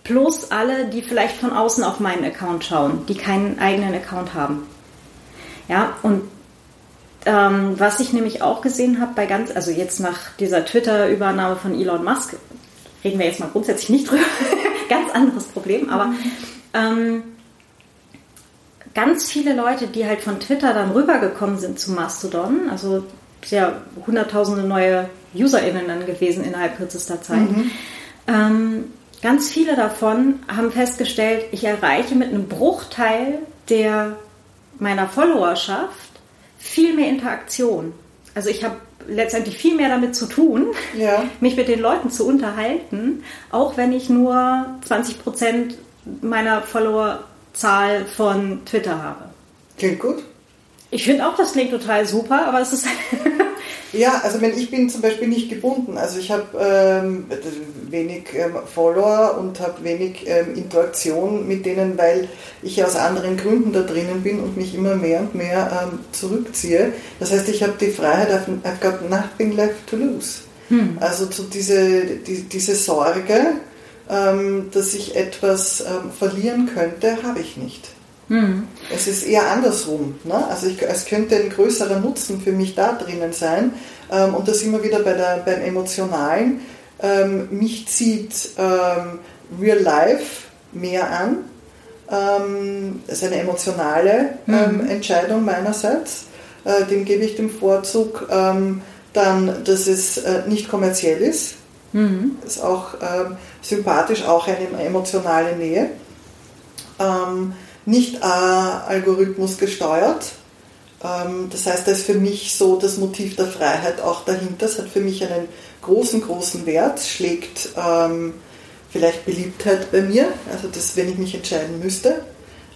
Plus alle, die vielleicht von außen auf meinen Account schauen, die keinen eigenen Account haben. Ja, und ähm, was ich nämlich auch gesehen habe bei ganz, also jetzt nach dieser Twitter-Übernahme von Elon Musk, reden wir jetzt mal grundsätzlich nicht drüber, ganz anderes Problem, aber ähm, ganz viele Leute, die halt von Twitter dann rübergekommen sind zu Mastodon, also ja hunderttausende neue UserInnen dann gewesen innerhalb kürzester Zeit, mhm. ähm, ganz viele davon haben festgestellt, ich erreiche mit einem Bruchteil der meiner Followerschaft viel mehr Interaktion. Also ich habe letztendlich viel mehr damit zu tun, ja. mich mit den Leuten zu unterhalten, auch wenn ich nur 20 Prozent meiner Followerzahl von Twitter habe. Klingt gut. Ich finde auch, das klingt total super, aber es ist Ja, also wenn ich bin zum Beispiel nicht gebunden. Also ich habe ähm, wenig ähm, Follower und habe wenig ähm, Interaktion mit denen, weil ich aus anderen Gründen da drinnen bin und mich immer mehr und mehr ähm, zurückziehe. Das heißt, ich habe die Freiheit, I've got nothing left to lose. Hm. Also zu diese, die, diese Sorge, ähm, dass ich etwas ähm, verlieren könnte, habe ich nicht. Mhm. Es ist eher andersrum. Ne? Also ich, es könnte ein größerer Nutzen für mich da drinnen sein. Ähm, und da sind wir wieder bei der, beim Emotionalen. Ähm, mich zieht ähm, Real Life mehr an Ähm, das ist eine emotionale mhm. Entscheidung meinerseits. Äh, dem gebe ich den Vorzug. Ähm, dann, dass es äh, nicht kommerziell ist. Mhm. Ist auch sympathisch, auch eine emotionale Nähe. Ähm, nicht äh, Algorithmus gesteuert. Ähm, das heißt, da ist für mich so das Motiv der Freiheit auch dahinter. Es hat für mich einen großen, großen Wert, schlägt ähm, vielleicht Beliebtheit bei mir, also das, wenn ich mich entscheiden müsste.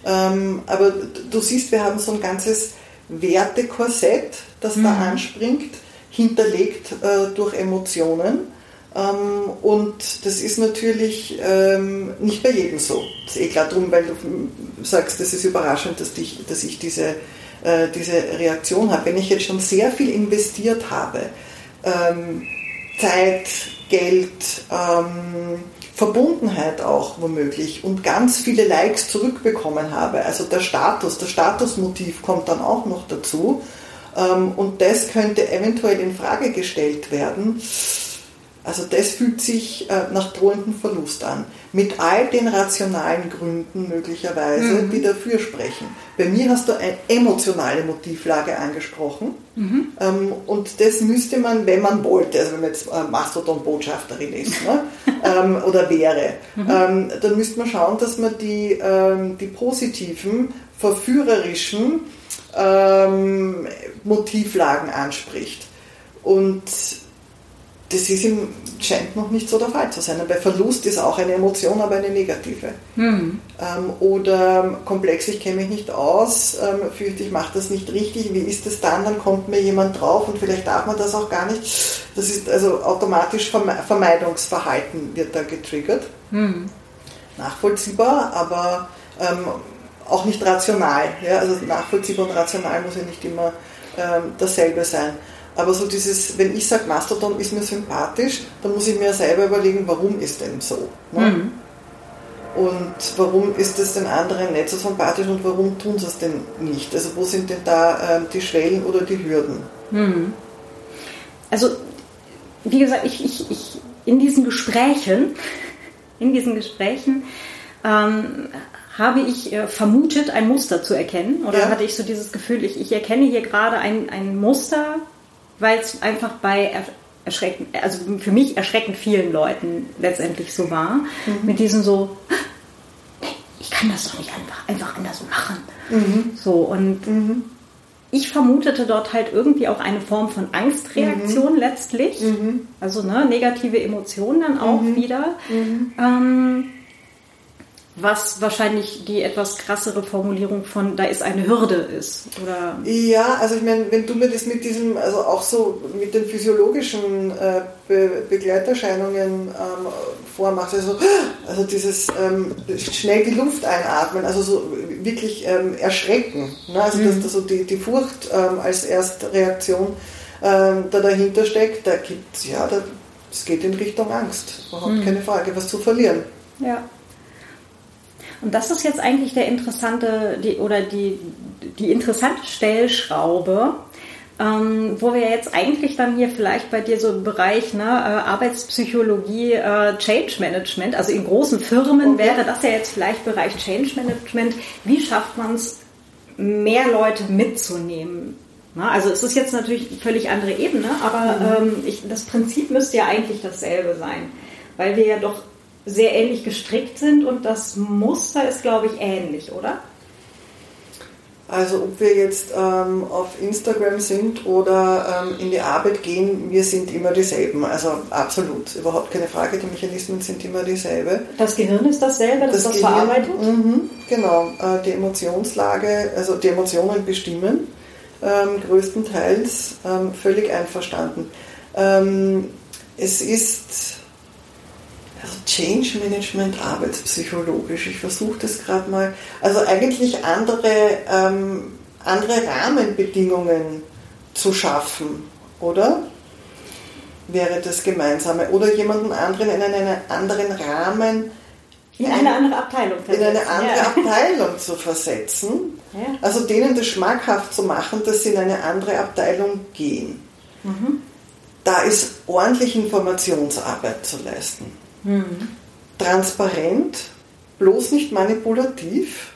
Ähm, aber du siehst, wir haben so ein ganzes Wertekorsett, das mhm. da anspringt, hinterlegt äh, durch Emotionen. Ähm, und das ist natürlich ähm, nicht bei jedem so. Das ist eh klar drum, weil du sagst, das ist überraschend, dass, dich, dass ich diese, äh, diese Reaktion habe. Wenn ich jetzt schon sehr viel investiert habe, ähm, Zeit, Geld, Verbundenheit auch womöglich und ganz viele Likes zurückbekommen habe. Also der Status, das Statusmotiv kommt dann auch noch dazu. Und das könnte eventuell in Frage gestellt werden also das fühlt sich äh, nach drohendem Verlust an. Mit all den rationalen Gründen möglicherweise, mhm. die dafür sprechen. Bei mir hast du eine emotionale Motivlage angesprochen. Mhm. Ähm, und das müsste man, wenn man wollte, also wenn man jetzt äh, Mastodon-Botschafterin ist ne, ähm, oder wäre, mhm. ähm, dann müsste man schauen, dass man die, die positiven, verführerischen Motivlagen anspricht. Und das ist ihm, scheint noch nicht so der Fall zu sein. Bei Verlust ist auch eine Emotion, aber eine negative. Mhm. Ähm, oder komplex, ich kenne mich nicht aus, ähm, fürchte, ich mache das nicht richtig, wie ist das dann? Dann kommt mir jemand drauf und vielleicht darf man das auch gar nicht. Das ist also automatisch Vermeidungsverhalten wird da getriggert. Mhm. Nachvollziehbar, aber ähm, auch nicht rational. Ja? Also nachvollziehbar und rational muss ja nicht immer ähm, dasselbe sein. Aber so dieses, wenn ich sage, Mastodon ist mir sympathisch, dann muss ich mir selber überlegen, warum ist denn so? Ne? Mhm. Und warum ist es den anderen nicht so sympathisch und warum tun sie es denn nicht? Also wo sind denn da äh, die Schwellen oder die Hürden? Mhm. Also, wie gesagt, ich, ich, ich, in diesen Gesprächen, in diesen Gesprächen ähm, habe ich äh, vermutet, ein Muster zu erkennen. Oder ja. hatte ich so dieses Gefühl, ich, ich erkenne hier gerade ein, ein Muster, weil es einfach bei erschreckend, also für mich erschreckend vielen Leuten letztendlich so war, mhm. mit diesem so, nee, ich kann das doch nicht einfach, einfach anders machen. Mhm. So und mhm. ich vermutete dort halt irgendwie auch eine Form von Angstreaktion mhm. letztlich, mhm. also ne, negative Emotionen dann auch mhm. wieder. Ähm, was wahrscheinlich die etwas krassere Formulierung von da ist eine Hürde ist, oder? Ja, also ich meine, wenn du mir das mit diesem, also auch so mit den physiologischen äh, Be Begleiterscheinungen ähm, vormachst, also, also dieses ähm, schnell die Luft einatmen, also so wirklich ähm, erschrecken, ne? also mhm. dass da so die, die Furcht ähm, als Erstreaktion ähm, da dahinter steckt, da gibt es, ja, es geht in Richtung Angst, überhaupt mhm. keine Frage, was zu verlieren. Ja. Und das ist jetzt eigentlich der interessante, die, oder die, die interessante Stellschraube, ähm, wo wir jetzt eigentlich dann hier vielleicht bei dir so im Bereich ne, äh, Arbeitspsychologie, äh, Change Management, also in großen Firmen okay. wäre das ja jetzt vielleicht Bereich Change Management. Wie schafft man es, mehr Leute mitzunehmen? Na, also es ist jetzt natürlich eine völlig andere Ebene, aber mhm. ähm, ich, das Prinzip müsste ja eigentlich dasselbe sein, weil wir ja doch sehr ähnlich gestrickt sind und das Muster ist, glaube ich, ähnlich, oder? Also ob wir jetzt ähm, auf Instagram sind oder ähm, in die Arbeit gehen, wir sind immer dieselben. Also absolut, überhaupt keine Frage, die Mechanismen sind immer dieselbe. Das Gehirn ist dasselbe, das, das, das Gehirn, verarbeitet? Mh, genau, äh, die Emotionslage, also die Emotionen bestimmen, ähm, größtenteils ähm, völlig einverstanden. Ähm, es ist also Change Management arbeitspsychologisch. Ich versuche das gerade mal. Also eigentlich andere, ähm, andere Rahmenbedingungen zu schaffen, oder? Wäre das Gemeinsame. Oder jemanden anderen in einen anderen Rahmen. In eine andere Abteilung versetzen. In eine andere ja. Abteilung zu versetzen. Ja. Also denen das schmackhaft zu machen, dass sie in eine andere Abteilung gehen. Mhm. Da ist ordentlich Informationsarbeit zu leisten. Mhm. Transparent bloß nicht manipulativ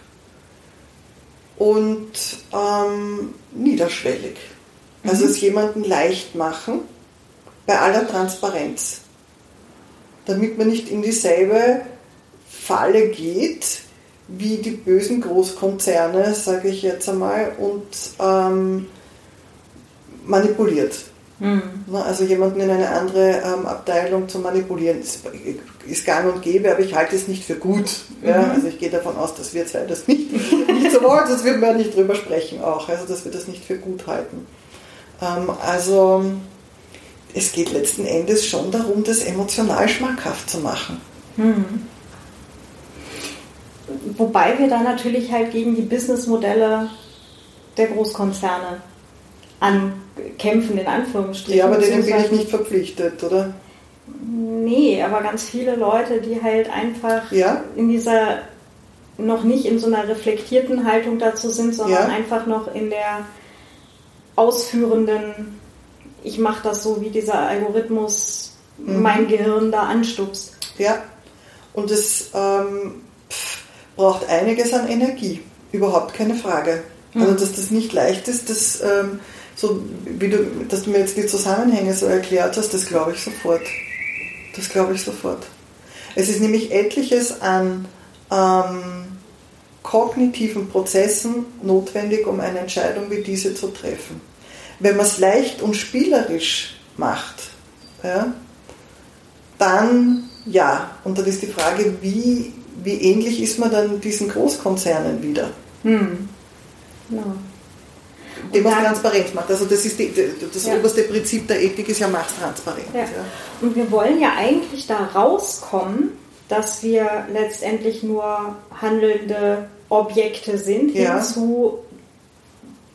und ähm, niederschwellig. Also mhm. es jemanden leicht machen bei aller Transparenz, damit man nicht in dieselbe Falle geht wie die bösen Großkonzerne, sage ich jetzt einmal, und ähm, manipuliert. Mhm. Also jemanden in eine andere ähm, Abteilung zu manipulieren, ist, ist gang und gäbe, aber ich halte es nicht für gut. Mhm. Ja? Also ich gehe davon aus, dass wir zwei das nicht, nicht so wollen, sonst würden wir nicht drüber sprechen auch. Also dass wir das nicht für gut halten. Ähm, also es geht letzten Endes schon darum, das emotional schmackhaft zu machen. Mhm. Wobei wir da natürlich halt gegen die Businessmodelle der Großkonzerne ankämpfen, in Anführungsstrichen. Ja, aber denen bin ich nicht verpflichtet, oder? Nee, aber ganz viele Leute, die halt einfach ja? in dieser noch nicht in so einer reflektierten Haltung dazu sind, sondern ja? einfach noch in der ausführenden, ich mache das so, wie dieser Algorithmus mhm. mein Gehirn da anstupst. Ja, und es ähm, braucht einiges an Energie, überhaupt keine Frage. Also, mhm. dass das nicht leicht ist, das ähm, so wie du, dass du mir jetzt die Zusammenhänge so erklärt hast, das glaube ich sofort. Das glaube ich sofort. Es ist nämlich etliches an ähm, kognitiven Prozessen notwendig, um eine Entscheidung wie diese zu treffen. Wenn man es leicht und spielerisch macht, ja, dann ja. Und dann ist die Frage, wie, wie ähnlich ist man dann diesen Großkonzernen wieder? Hm. Genau dem was Transparenz macht. Also das ist die, das ja. oberste Prinzip der Ethik ist ja mach's transparent. Ja. Ja. Und wir wollen ja eigentlich da rauskommen, dass wir letztendlich nur handelnde Objekte sind, hin zu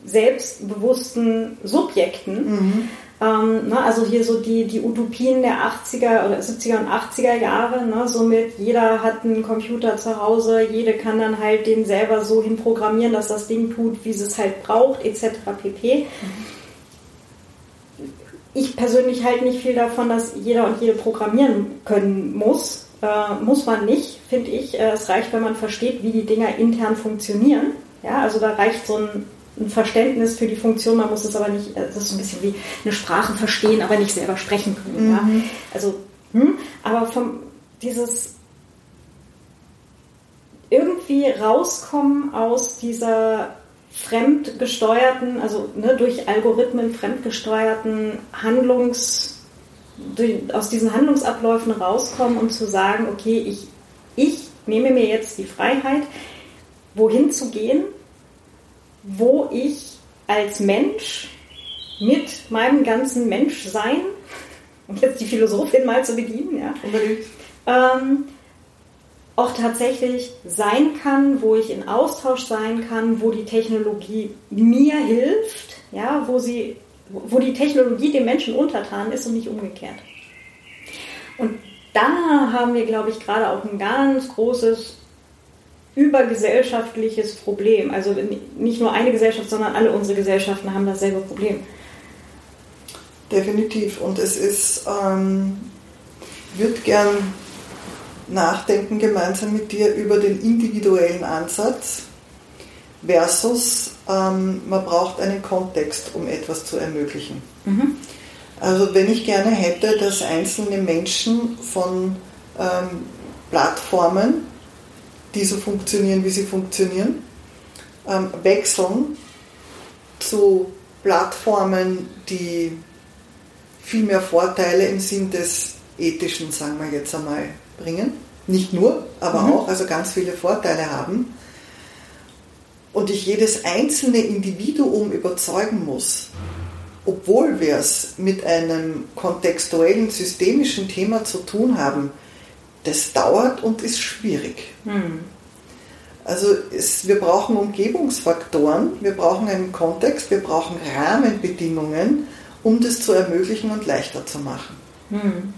selbstbewussten Subjekten. Mhm. Ähm, ne, also hier so die, die Utopien der 80er oder 70er und 80er Jahre, ne, somit jeder hat einen Computer zu Hause, jede kann dann halt den selber so hinprogrammieren, dass das Ding tut, wie es es halt braucht, etc. pp. Ich persönlich halte nicht viel davon, dass jeder und jede programmieren können muss. Äh, muss man nicht, finde ich. Äh, es reicht, wenn man versteht, wie die Dinger intern funktionieren. Ja, also da reicht so ein ein Verständnis für die Funktion, man muss es aber nicht, äh, das ist ein bisschen wie eine Sprache verstehen, aber nicht selber sprechen können. Mhm. Ja? Also, hm, aber vom dieses irgendwie rauskommen aus dieser fremdgesteuerten, also ne, durch Algorithmen fremdgesteuerten Handlungs, aus diesen Handlungsabläufen rauskommen und zu sagen, okay, ich, ich nehme mir jetzt die Freiheit, wohin zu gehen, wo ich als Mensch mit meinem ganzen Menschsein, um jetzt die Philosophin mal zu bedienen, ja, ähm, auch tatsächlich sein kann, wo ich in Austausch sein kann, wo die Technologie mir hilft, ja, wo sie, wo die Technologie dem Menschen untertan ist und nicht umgekehrt. Und da haben wir, glaube ich, gerade auch ein ganz großes übergesellschaftliches Problem. Also nicht nur eine Gesellschaft, sondern alle unsere Gesellschaften haben dasselbe Problem. Definitiv. Und es ist, ähm, ich würde gern nachdenken gemeinsam mit dir über den individuellen Ansatz versus ähm, man braucht einen Kontext, um etwas zu ermöglichen. Mhm. Also wenn ich gerne hätte, dass einzelne Menschen von ähm, Plattformen die so funktionieren, wie sie funktionieren, ähm, wechseln zu Plattformen, die viel mehr Vorteile im Sinn des Ethischen, sagen wir jetzt einmal, bringen. Nicht nur, aber mhm. auch, also ganz viele Vorteile haben. Und ich jedes einzelne Individuum überzeugen muss, obwohl wir es mit einem kontextuellen, systemischen Thema zu tun haben, das dauert und ist schwierig. Hm. Also es, wir brauchen Umgebungsfaktoren, wir brauchen einen Kontext, wir brauchen Rahmenbedingungen, um das zu ermöglichen und leichter zu machen. Hm.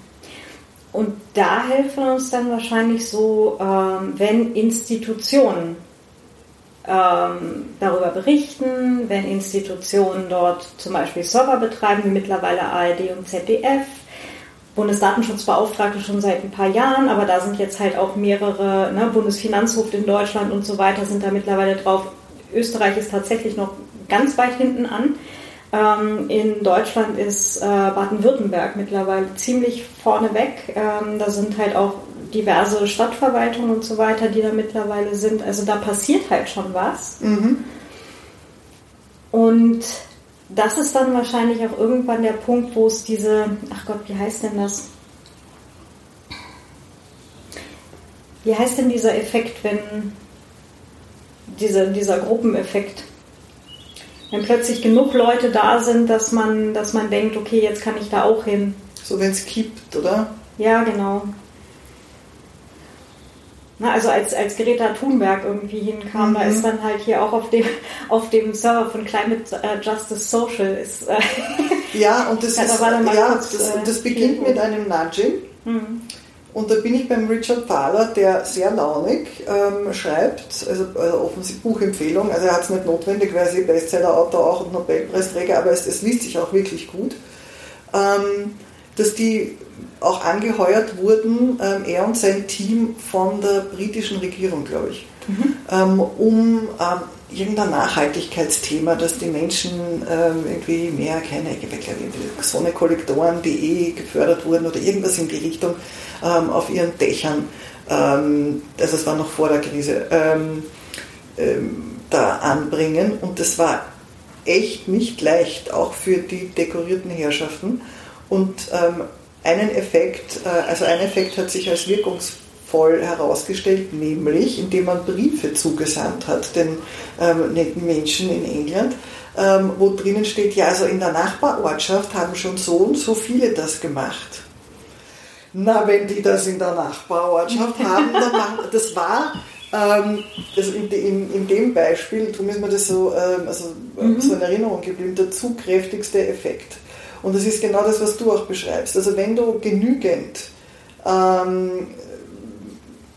Und da helfen uns dann wahrscheinlich so, ähm, wenn Institutionen ähm, darüber berichten, wenn Institutionen dort zum Beispiel Server betreiben, wie mittlerweile ARD und ZDF, Bundesdatenschutzbeauftragte schon seit ein paar Jahren, aber da sind jetzt halt auch mehrere, ne, Bundesfinanzhof in Deutschland und so weiter sind da mittlerweile drauf. Österreich ist tatsächlich noch ganz weit hinten an. Ähm, in Deutschland ist äh, Baden-Württemberg mittlerweile ziemlich vorne weg. Ähm, da sind halt auch diverse Stadtverwaltungen und so weiter, die da mittlerweile sind. Also da passiert halt schon was. Mhm. Und das ist dann wahrscheinlich auch irgendwann der Punkt, wo es diese, ach Gott, wie heißt denn das? Wie heißt denn dieser Effekt, wenn diese, dieser Gruppeneffekt? Wenn plötzlich genug Leute da sind, dass man, dass man denkt, okay, jetzt kann ich da auch hin. So wenn es kippt, oder? Ja, genau. Na, also als, als Greta Thunberg irgendwie hinkam, mhm. da ist dann halt hier auch auf dem, auf dem Server von Climate äh, Justice Social ist. Äh, ja, und das, ja, ist, da ja, kurz, das, äh, das beginnt mit einem Nudging. Mhm. Und da bin ich beim Richard Thaler, der sehr launig ähm, schreibt, also, also offensichtlich Buchempfehlung, also er hat es nicht notwendig, weil sie Bestseller-Autor auch und Nobelpreisträger, aber es, es liest sich auch wirklich gut, ähm, dass die auch angeheuert wurden, ähm, er und sein Team von der britischen Regierung, glaube ich, mhm. ähm, um ähm, irgendein Nachhaltigkeitsthema, dass die Menschen ähm, irgendwie mehr, keine, Sonnekollektoren.de gefördert wurden oder irgendwas in die Richtung ähm, auf ihren Dächern, ähm, also es war noch vor der Krise, da anbringen und das war echt nicht leicht, auch für die dekorierten Herrschaften. Und ähm, einen Effekt, äh, also ein Effekt hat sich als wirkungsvoll herausgestellt, nämlich indem man Briefe zugesandt hat den ähm, netten Menschen in England, ähm, wo drinnen steht, ja, also in der Nachbarortschaft haben schon so und so viele das gemacht. Na, wenn die das in der Nachbarortschaft haben, dann machen, das war ähm, also in, in, in, dem Beispiel, darum ist mir das so, ähm, also, mhm. so in Erinnerung geblieben, der zugkräftigste Effekt. Und das ist genau das, was du auch beschreibst. Also wenn du genügend ähm,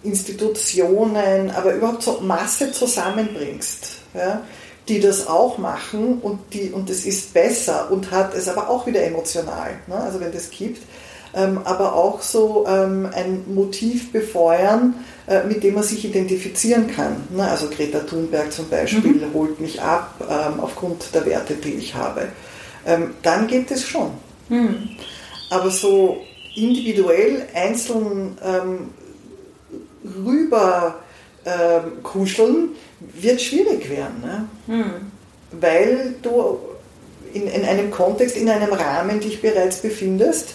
Institutionen, aber überhaupt so Masse zusammenbringst, ja, die das auch machen und, die, und das ist besser und hat es aber auch wieder emotional, ne, also wenn das gibt, ähm, aber auch so ähm, ein Motiv befeuern, äh, mit dem man sich identifizieren kann. Ne? Also Greta Thunberg zum Beispiel mhm. holt mich ab ähm, aufgrund der Werte, die ich habe ähm, dann geht es schon. Mhm. Aber so individuell einzeln ähm, rüber ähm, kuscheln wird schwierig werden. Ne? Mhm. Weil du in, in, einem Kontext, in einem Rahmen dich bereits befindest,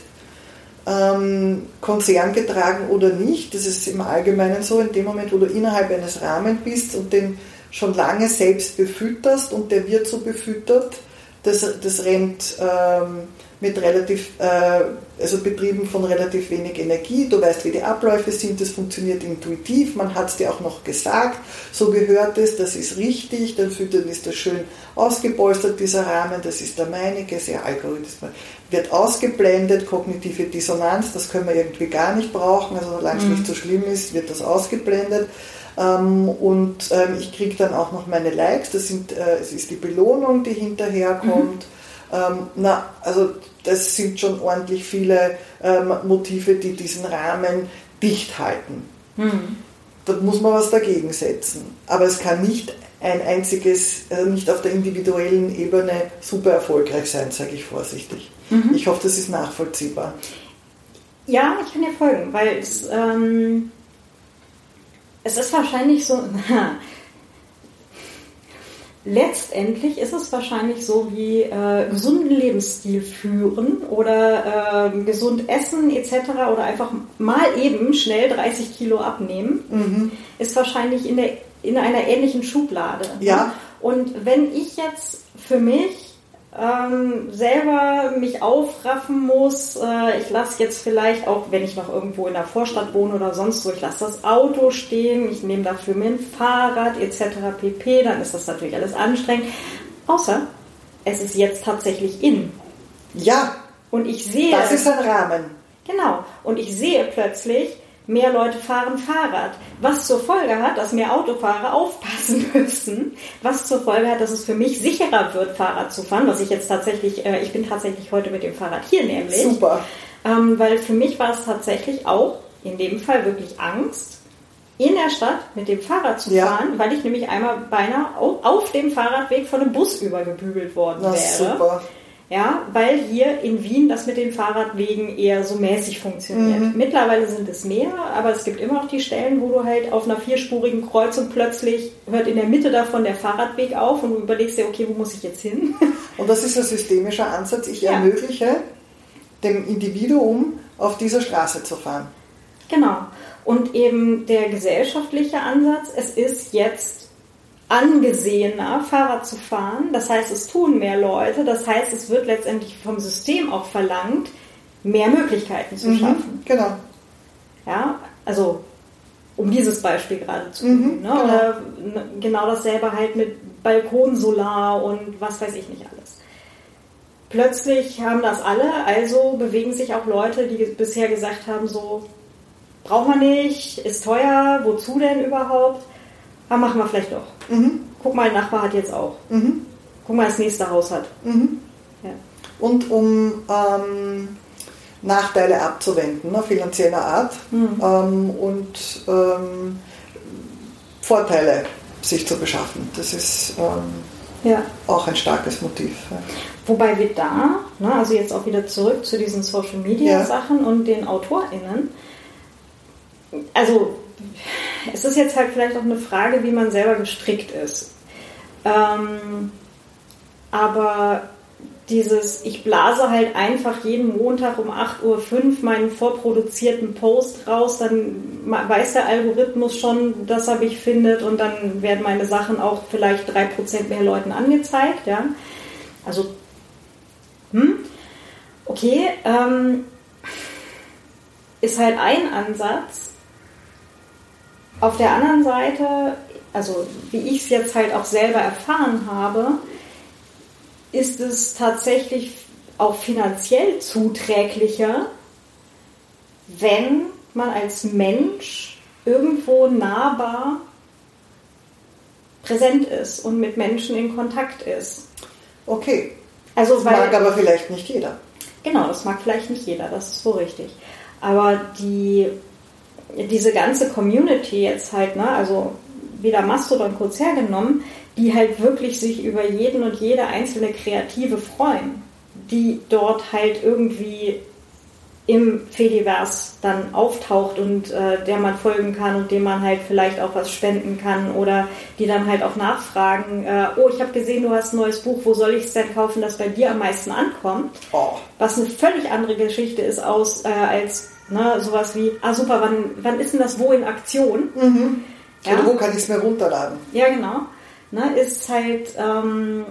ähm, konzerngetragen oder nicht, das ist im Allgemeinen so, in dem Moment, wo du innerhalb eines Rahmens bist und den schon lange selbst befütterst und der wird so befüttert, das, das rennt ähm, mit relativ, äh, also betrieben von relativ wenig Energie. Du weißt, wie die Abläufe sind, das funktioniert intuitiv, man hat es dir auch noch gesagt, so gehört es, das ist richtig, dann füttern ist das schön ausgepolstert, dieser Rahmen, das ist der meinige, sehr algorithmisch. Wird ausgeblendet, kognitive Dissonanz, das können wir irgendwie gar nicht brauchen, also solange es mhm. nicht so schlimm ist, wird das ausgeblendet. Ähm, und ähm, ich kriege dann auch noch meine Likes, das, sind, äh, das ist die Belohnung, die hinterherkommt. Mhm. Ähm, na, also das sind schon ordentlich viele ähm, Motive, die diesen Rahmen dicht halten. Mhm. Da muss man was dagegen setzen. Aber es kann nicht ein einziges, äh, nicht auf der individuellen Ebene super erfolgreich sein, sage ich vorsichtig. Mhm. Ich hoffe, das ist nachvollziehbar. Ja, ich kann dir folgen, weil es, ähm, es ist wahrscheinlich so, letztendlich ist es wahrscheinlich so wie äh, gesunden Lebensstil führen oder äh, gesund essen etc. oder einfach mal eben schnell 30 Kilo abnehmen, mhm. ist wahrscheinlich in, der, in einer ähnlichen Schublade. Ja. Und wenn ich jetzt für mich ähm, selber mich aufraffen muss. Äh, ich lasse jetzt vielleicht auch, wenn ich noch irgendwo in der Vorstadt wohne oder sonst wo, ich lasse das Auto stehen, ich nehme dafür mir ein Fahrrad etc. pp. Dann ist das natürlich alles anstrengend. Außer es ist jetzt tatsächlich in. Ja. Und ich sehe. Das ist ein Rahmen. Genau. Und ich sehe plötzlich, mehr Leute fahren Fahrrad, was zur Folge hat, dass mehr Autofahrer aufpassen müssen, was zur Folge hat, dass es für mich sicherer wird, Fahrrad zu fahren, was ich jetzt tatsächlich, äh, ich bin tatsächlich heute mit dem Fahrrad hier nämlich. Super. Ähm, weil für mich war es tatsächlich auch in dem Fall wirklich Angst, in der Stadt mit dem Fahrrad zu Ja. fahren, weil ich nämlich einmal beinahe au- auf dem Fahrradweg von einem Bus übergebügelt worden wäre. super. Ja, weil hier in Wien das mit den Fahrradwegen eher so mäßig funktioniert. Mhm. Mittlerweile sind es mehr, aber es gibt immer noch die Stellen, wo du halt auf einer vierspurigen Kreuzung plötzlich hört in der Mitte davon der Fahrradweg auf und du überlegst dir, okay, wo muss ich jetzt hin? Und das ist ein systemischer Ansatz. Ich Ja. ermögliche dem Individuum, auf dieser Straße zu fahren. Genau. Und eben der gesellschaftliche Ansatz, es ist jetzt angesehener, Fahrrad zu fahren. Das heißt, es tun mehr Leute. Das heißt, es wird letztendlich vom System auch verlangt, mehr Möglichkeiten zu schaffen. Mhm, genau. Ja, also um dieses Beispiel gerade zu Mhm, nehmen. Ne? genau. Oder genau dasselbe halt mit Balkonsolar und was weiß ich nicht alles. Plötzlich haben das alle, also bewegen sich auch Leute, die bisher gesagt haben, so braucht man nicht, ist teuer, wozu denn überhaupt? Aber machen wir vielleicht doch. Mhm, Guck mal, der Nachbar hat jetzt auch. mhm, Guck mal, das nächste Haus hat. mhm. Ja. Und um ähm, Nachteile abzuwenden, ne, finanzieller Art, Mhm. ähm, und ähm, Vorteile sich zu beschaffen. Das ist ähm, ja. auch ein starkes Motiv. Ja. Wobei wir da, ne, also jetzt auch wieder zurück zu diesen Social Media. Sachen und den AutorInnen. Also, es ist jetzt halt vielleicht auch eine Frage, wie man selber gestrickt ist. Ähm, aber dieses, ich blase halt einfach jeden Montag um 8.05 Uhr meinen vorproduzierten Post raus, dann weiß der Algorithmus schon, dass er mich findet und dann werden meine Sachen auch vielleicht 3% mehr Leuten angezeigt, ja. Also, hm, okay, ähm, ist halt ein Ansatz. Auf der anderen Seite, also wie ich es jetzt halt auch selber erfahren habe, ist es tatsächlich auch finanziell zuträglicher, wenn man als Mensch irgendwo nahbar präsent ist und mit Menschen in Kontakt ist. Okay, Also das weil mag aber vielleicht nicht jeder. Genau, das mag vielleicht nicht jeder, das ist so richtig. Aber die, diese ganze Community jetzt halt, ne, also wieder Mastodon kurz hergenommen, die halt wirklich sich über jeden und jede einzelne Kreative freuen, die dort halt irgendwie im Fediverse dann auftaucht und äh, der man folgen kann und dem man halt vielleicht auch was spenden kann oder die dann halt auch nachfragen, äh, oh, ich habe gesehen, du hast ein neues Buch, wo soll ich es denn kaufen, das bei dir am meisten ankommt? Oh, Was eine völlig andere Geschichte ist aus, äh, als ne, sowas wie, ah super, wann, wann ist denn das wo in Aktion? Ja. Oder wo kann ich es mir runterladen? Ja, genau. Ne, ist halt, ähm,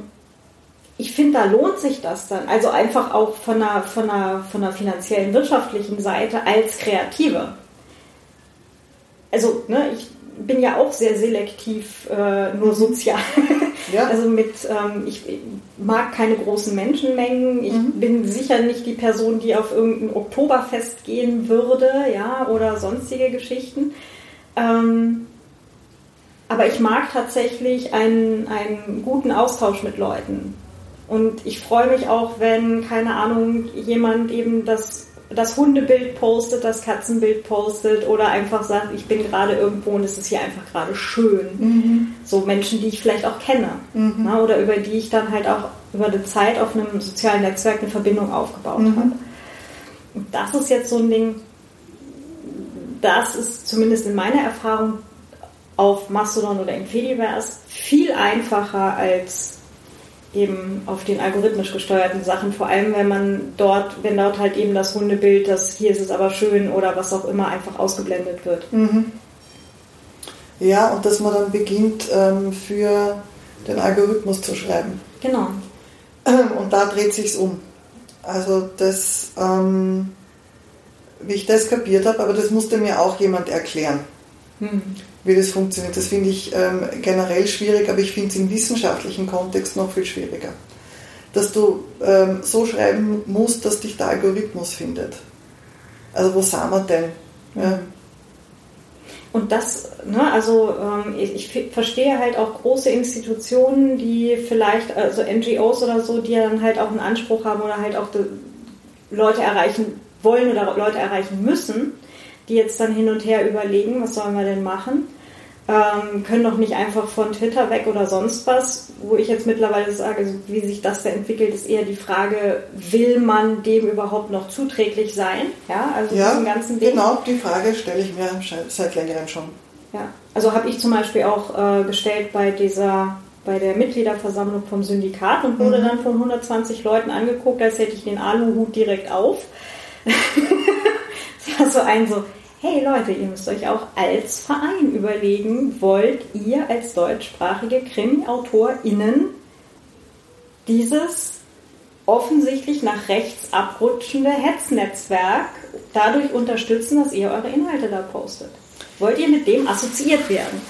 ich finde, da lohnt sich das dann. Also einfach auch von einer, von, einer, von einer finanziellen, wirtschaftlichen Seite als Kreative. Also, ne, ich bin ja auch sehr selektiv äh, nur sozial. Ja. Also mit, ähm, ich mag keine großen Menschenmengen. Ich bin sicher nicht die Person, die auf irgendein Oktoberfest gehen würde, ja, oder sonstige Geschichten. Ähm, aber ich mag tatsächlich einen, einen guten Austausch mit Leuten. Und ich freue mich auch, wenn, keine Ahnung, jemand eben das, das Hundebild postet, das Katzenbild postet oder einfach sagt, ich bin gerade irgendwo und es ist hier einfach gerade schön. So Menschen, die ich vielleicht auch kenne. Ne, oder über die ich dann halt auch über die Zeit auf einem sozialen Netzwerk eine Verbindung aufgebaut habe. Und das ist jetzt so ein Ding, das ist zumindest in meiner Erfahrung auf Mastodon oder im Fediverse viel einfacher als eben auf den algorithmisch gesteuerten Sachen, vor allem wenn man dort, wenn dort halt eben das Hundebild, das hier ist es aber schön oder was auch immer einfach ausgeblendet wird. Ja, und dass man dann beginnt, ähm, für den Algorithmus zu schreiben. Genau. Und da dreht sich's um. Also das, ähm, wie ich das kapiert habe, aber das musste mir auch jemand erklären, wie das funktioniert. Das finde ich ähm, generell schwierig, aber ich finde es im wissenschaftlichen Kontext noch viel schwieriger. Dass du ähm, so schreiben musst, dass dich der Algorithmus findet. Also wo sind wir denn? Ja. Und das, ne, also ähm, ich, ich verstehe halt auch große Institutionen, die vielleicht, also NGOs oder so, die ja dann halt auch einen Anspruch haben oder halt auch Leute erreichen wollen oder Leute erreichen müssen, die jetzt dann hin und her überlegen, was sollen wir denn machen ähm, können doch nicht einfach von Twitter weg oder sonst was. Wo ich jetzt mittlerweile sage, wie sich das da entwickelt, ist eher die Frage, will man dem überhaupt noch zuträglich sein? Ja, also ja, diesen ganzen Ding. Genau, die Frage stelle ich mir seit längerem schon. Ja, also habe ich zum Beispiel auch äh, gestellt bei dieser bei der Mitgliederversammlung vom Syndikat und wurde mhm. dann von 120 Leuten angeguckt, als hätte ich den Aluhut direkt auf. das war so ein so, hey Leute, ihr müsst euch auch als Verein überlegen, wollt ihr als deutschsprachige Krimi-AutorInnen dieses offensichtlich nach rechts abrutschende Hetznetzwerk dadurch unterstützen, dass ihr eure Inhalte da postet? Wollt ihr mit dem assoziiert werden?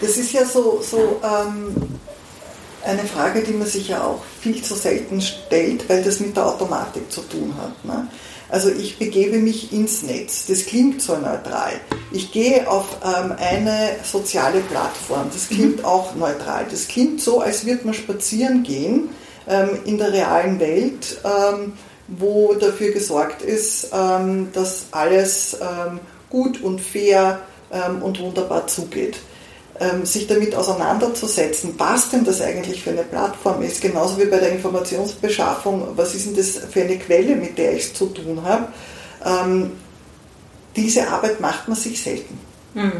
Das ist ja so, so ähm, eine Frage, die man sich ja auch viel zu selten stellt, weil das mit der Automatik zu tun hat. Ne? Also ich begebe mich ins Netz. Das klingt so neutral. Ich gehe auf ähm, eine soziale Plattform. Das klingt mhm. auch neutral. Das klingt so, als würde man spazieren gehen ähm, in der realen Welt, ähm, wo dafür gesorgt ist, ähm, dass alles ähm, gut und fair ähm, und wunderbar zugeht sich damit auseinanderzusetzen, was denn das eigentlich für eine Plattform ist, genauso wie bei der Informationsbeschaffung, was ist denn das für eine Quelle, mit der ich es zu tun habe. Ähm, diese Arbeit macht man sich selten. Hm.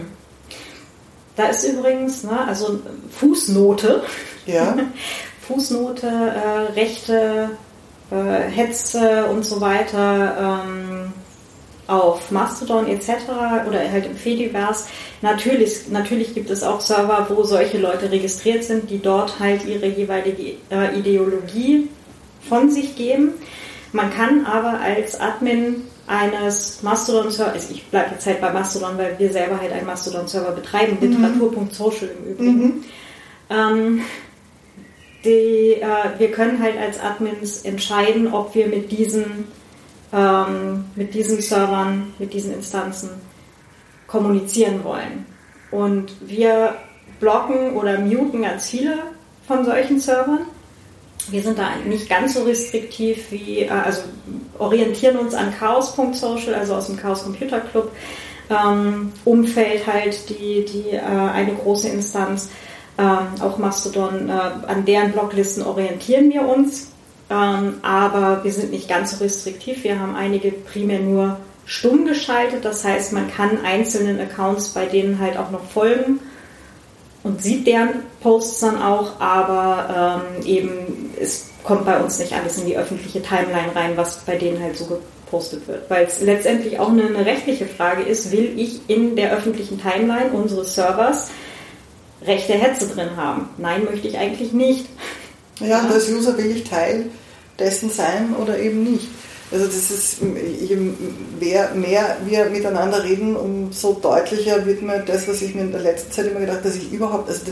Da ist übrigens, ne, also Fußnote, ja. Fußnote, äh, Rechte, äh, Hetze und so weiter. Ähm, auf Mastodon etc. oder halt im Fediverse. Natürlich, natürlich gibt es auch Server, wo solche Leute registriert sind, die dort halt ihre jeweilige äh, Ideologie von sich geben. Man kann aber als Admin eines Mastodon-Servers, also ich bleibe jetzt halt bei Mastodon, weil wir selber halt einen Mastodon-Server betreiben, mhm. literatur.social im Übrigen. Mhm. Ähm, die, äh, wir können halt als Admins entscheiden, ob wir mit diesen ähm, mit diesen Servern, mit diesen Instanzen kommunizieren wollen. Und wir blocken oder muten ganz viele von solchen Servern. Wir sind da nicht ganz so restriktiv wie, äh, also orientieren uns an chaos.social, also aus dem Chaos Computer Club ähm, Umfeld halt die, die äh, eine große Instanz, äh, auch Mastodon, äh, an deren Blocklisten orientieren wir uns. Ähm, aber wir sind nicht ganz so restriktiv. Wir haben einige primär nur stumm geschaltet. Das heißt, man kann einzelnen Accounts bei denen halt auch noch folgen und sieht deren Posts dann auch, aber ähm, eben es kommt bei uns nicht alles in die öffentliche Timeline rein, was bei denen halt so gepostet wird. Weil es letztendlich auch eine, eine rechtliche Frage ist, will ich in der öffentlichen Timeline unseres Servers rechte Hetze drin haben? Nein, möchte ich eigentlich nicht. Ja, und als User will ich Teil dessen sein oder eben nicht. Also das ist, je mehr, mehr wir miteinander reden, umso deutlicher wird mir das, was ich mir in der letzten Zeit immer gedacht habe, dass ich überhaupt, also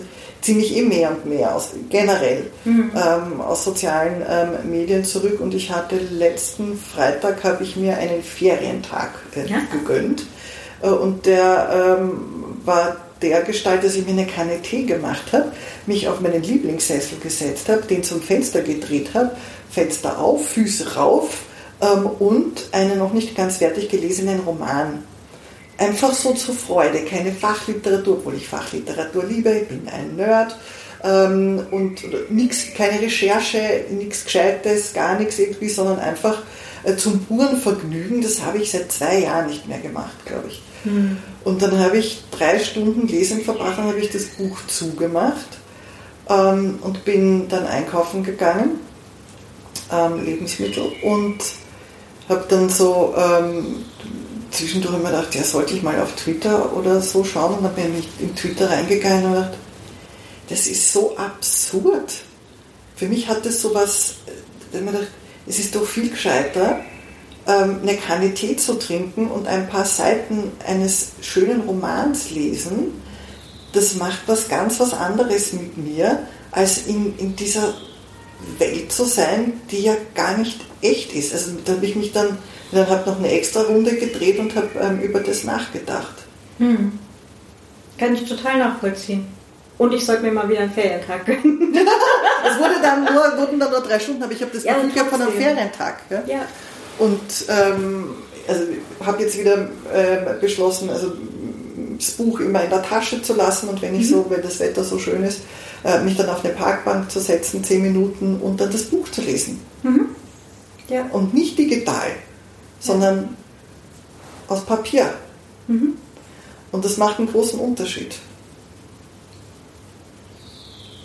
ziemlich eh mehr und mehr aus, generell mhm. ähm, aus sozialen ähm, Medien zurück und ich hatte letzten Freitag habe ich mir einen Ferientag äh, ja. gegönnt äh, und der ähm, war der Gestalt, dass ich mir eine Kanne Tee gemacht habe, mich auf meinen Lieblingssessel gesetzt habe, den zum Fenster gedreht habe, Fenster auf, Füße rauf ähm, und einen noch nicht ganz fertig gelesenen Roman. Einfach so zur Freude, keine Fachliteratur, obwohl ich Fachliteratur liebe, ich bin ein Nerd. Ähm, und nix, keine Recherche, nichts Gescheites, gar nichts irgendwie, sondern einfach äh, zum puren Vergnügen. Das habe ich seit zwei Jahren nicht mehr gemacht, glaube ich. Hm. Und dann habe ich drei Stunden Lesen verbracht, dann habe ich das Buch zugemacht ähm, und bin dann einkaufen gegangen, ähm, Lebensmittel, und habe dann so ähm, zwischendurch immer gedacht, ja, sollte ich mal auf Twitter oder so schauen und habe mir nicht in Twitter reingegangen und gedacht, das ist so absurd. Für mich hat das so was, äh, es ist doch viel gescheiter, ähm, eine Kanne Tee zu trinken und ein paar Seiten eines schönen Romans lesen, das macht was ganz was anderes mit mir, als in, in dieser Welt zu sein, die ja gar nicht echt ist. Also da habe ich mich dann, dann habe noch eine extra Runde gedreht und habe ähm, über das nachgedacht. Hm. Kann ich total nachvollziehen. Und ich sollte mir mal wieder einen Ferientag gönnen. es wurde dann nur, wurden dann nur drei Stunden, aber ich habe das ja, Gefühl gehabt von einem Ferientag. Gell? Ja. Und ähm, also habe jetzt wieder äh, beschlossen, also das Buch immer in der Tasche zu lassen und wenn ich mhm. so, wenn das Wetter so schön ist, äh, mich dann auf eine Parkbank zu setzen, zehn Minuten und dann das Buch zu lesen. Mhm. Ja. Und nicht digital, sondern ja. aus Papier. Mhm. Und das macht einen großen Unterschied.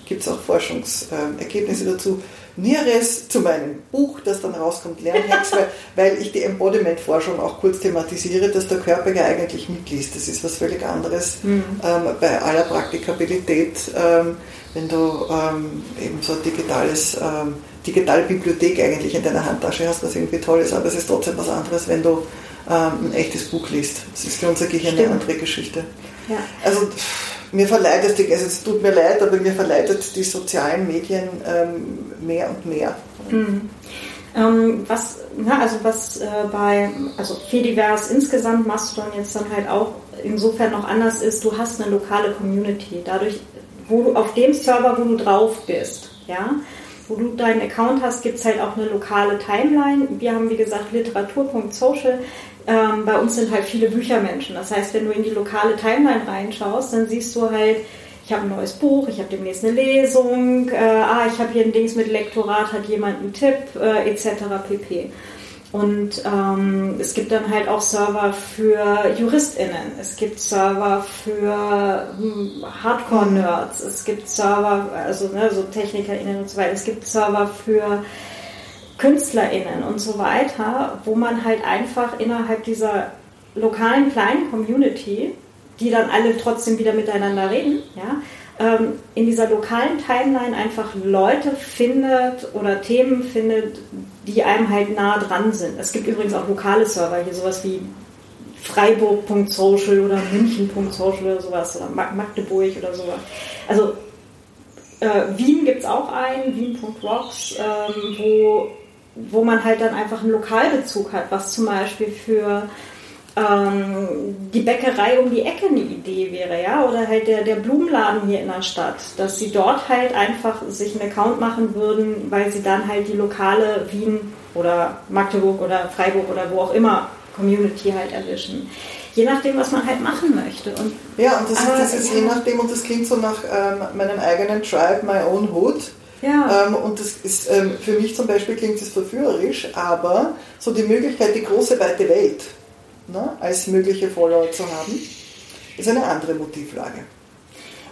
Gibt es auch Forschungsergebnisse dazu. Näheres zu meinem Buch, das dann rauskommt, Lernhacks, weil, weil ich die Embodiment-Forschung auch kurz thematisiere, dass der Körper ja eigentlich mitliest. Das ist was völlig anderes mhm. ähm, bei aller Praktikabilität, ähm, wenn du ähm, eben so ein digitales, ähm, digitale Bibliothek eigentlich in deiner Handtasche hast, was irgendwie toll ist, aber es ist trotzdem was anderes, wenn du ähm, ein echtes Buch liest. Das ist für unser Gehirn Stimmt. eine andere Geschichte. Ja. Also mir verleitet, also es tut mir leid, aber mir verleitet die sozialen Medien ähm, mehr und mehr. Mhm. Ähm, was, na, also was äh, bei, also Fediverse insgesamt Mastodon jetzt dann halt auch insofern noch anders ist, du hast eine lokale Community. Dadurch, wo du auf dem Server, wo du drauf bist, ja, wo du deinen Account hast, gibt es halt auch eine lokale Timeline. Wir haben, wie gesagt, literatur.social. Ähm, bei uns sind halt viele Büchermenschen. Das heißt, wenn du in die lokale Timeline reinschaust, dann siehst du halt, ich habe ein neues Buch, ich habe demnächst eine Lesung, äh, ah, ich habe hier ein Dings mit Lektorat, hat jemand einen Tipp, äh, etc. pp. Und ähm, es gibt dann halt auch Server für JuristInnen, es gibt Server für hm, Hardcore-Nerds, es gibt Server, also ne, so TechnikerInnen und so weiter, es gibt Server für KünstlerInnen und so weiter, wo man halt einfach innerhalb dieser lokalen kleinen Community, die dann alle trotzdem wieder miteinander reden, ja, ähm, in dieser lokalen Timeline einfach Leute findet oder Themen findet, die einem halt nah dran sind. Es gibt übrigens auch lokale Server, hier sowas wie Freiburg.social oder München.social oder sowas oder Magdeburg oder sowas. Also äh, Wien gibt es auch einen, Wien.rocks, ähm, wo, wo man halt dann einfach einen Lokalbezug hat, was zum Beispiel für ähm, die Bäckerei um die Ecke eine Idee wäre, ja, oder halt der, der Blumenladen hier in der Stadt, dass sie dort halt einfach sich einen Account machen würden, weil sie dann halt die lokale Wien oder Magdeburg oder Freiburg oder wo auch immer Community halt erwischen. Je nachdem, was man halt machen möchte. Und, ja, und das, das ist ja. je nachdem, und das klingt so nach ähm, meinem eigenen Tribe, my own hood. Ja. Ähm, und das ist ähm, für mich zum Beispiel klingt es verführerisch, aber so die Möglichkeit, die große weite Welt ne, als mögliche Follower zu haben, ist eine andere Motivlage.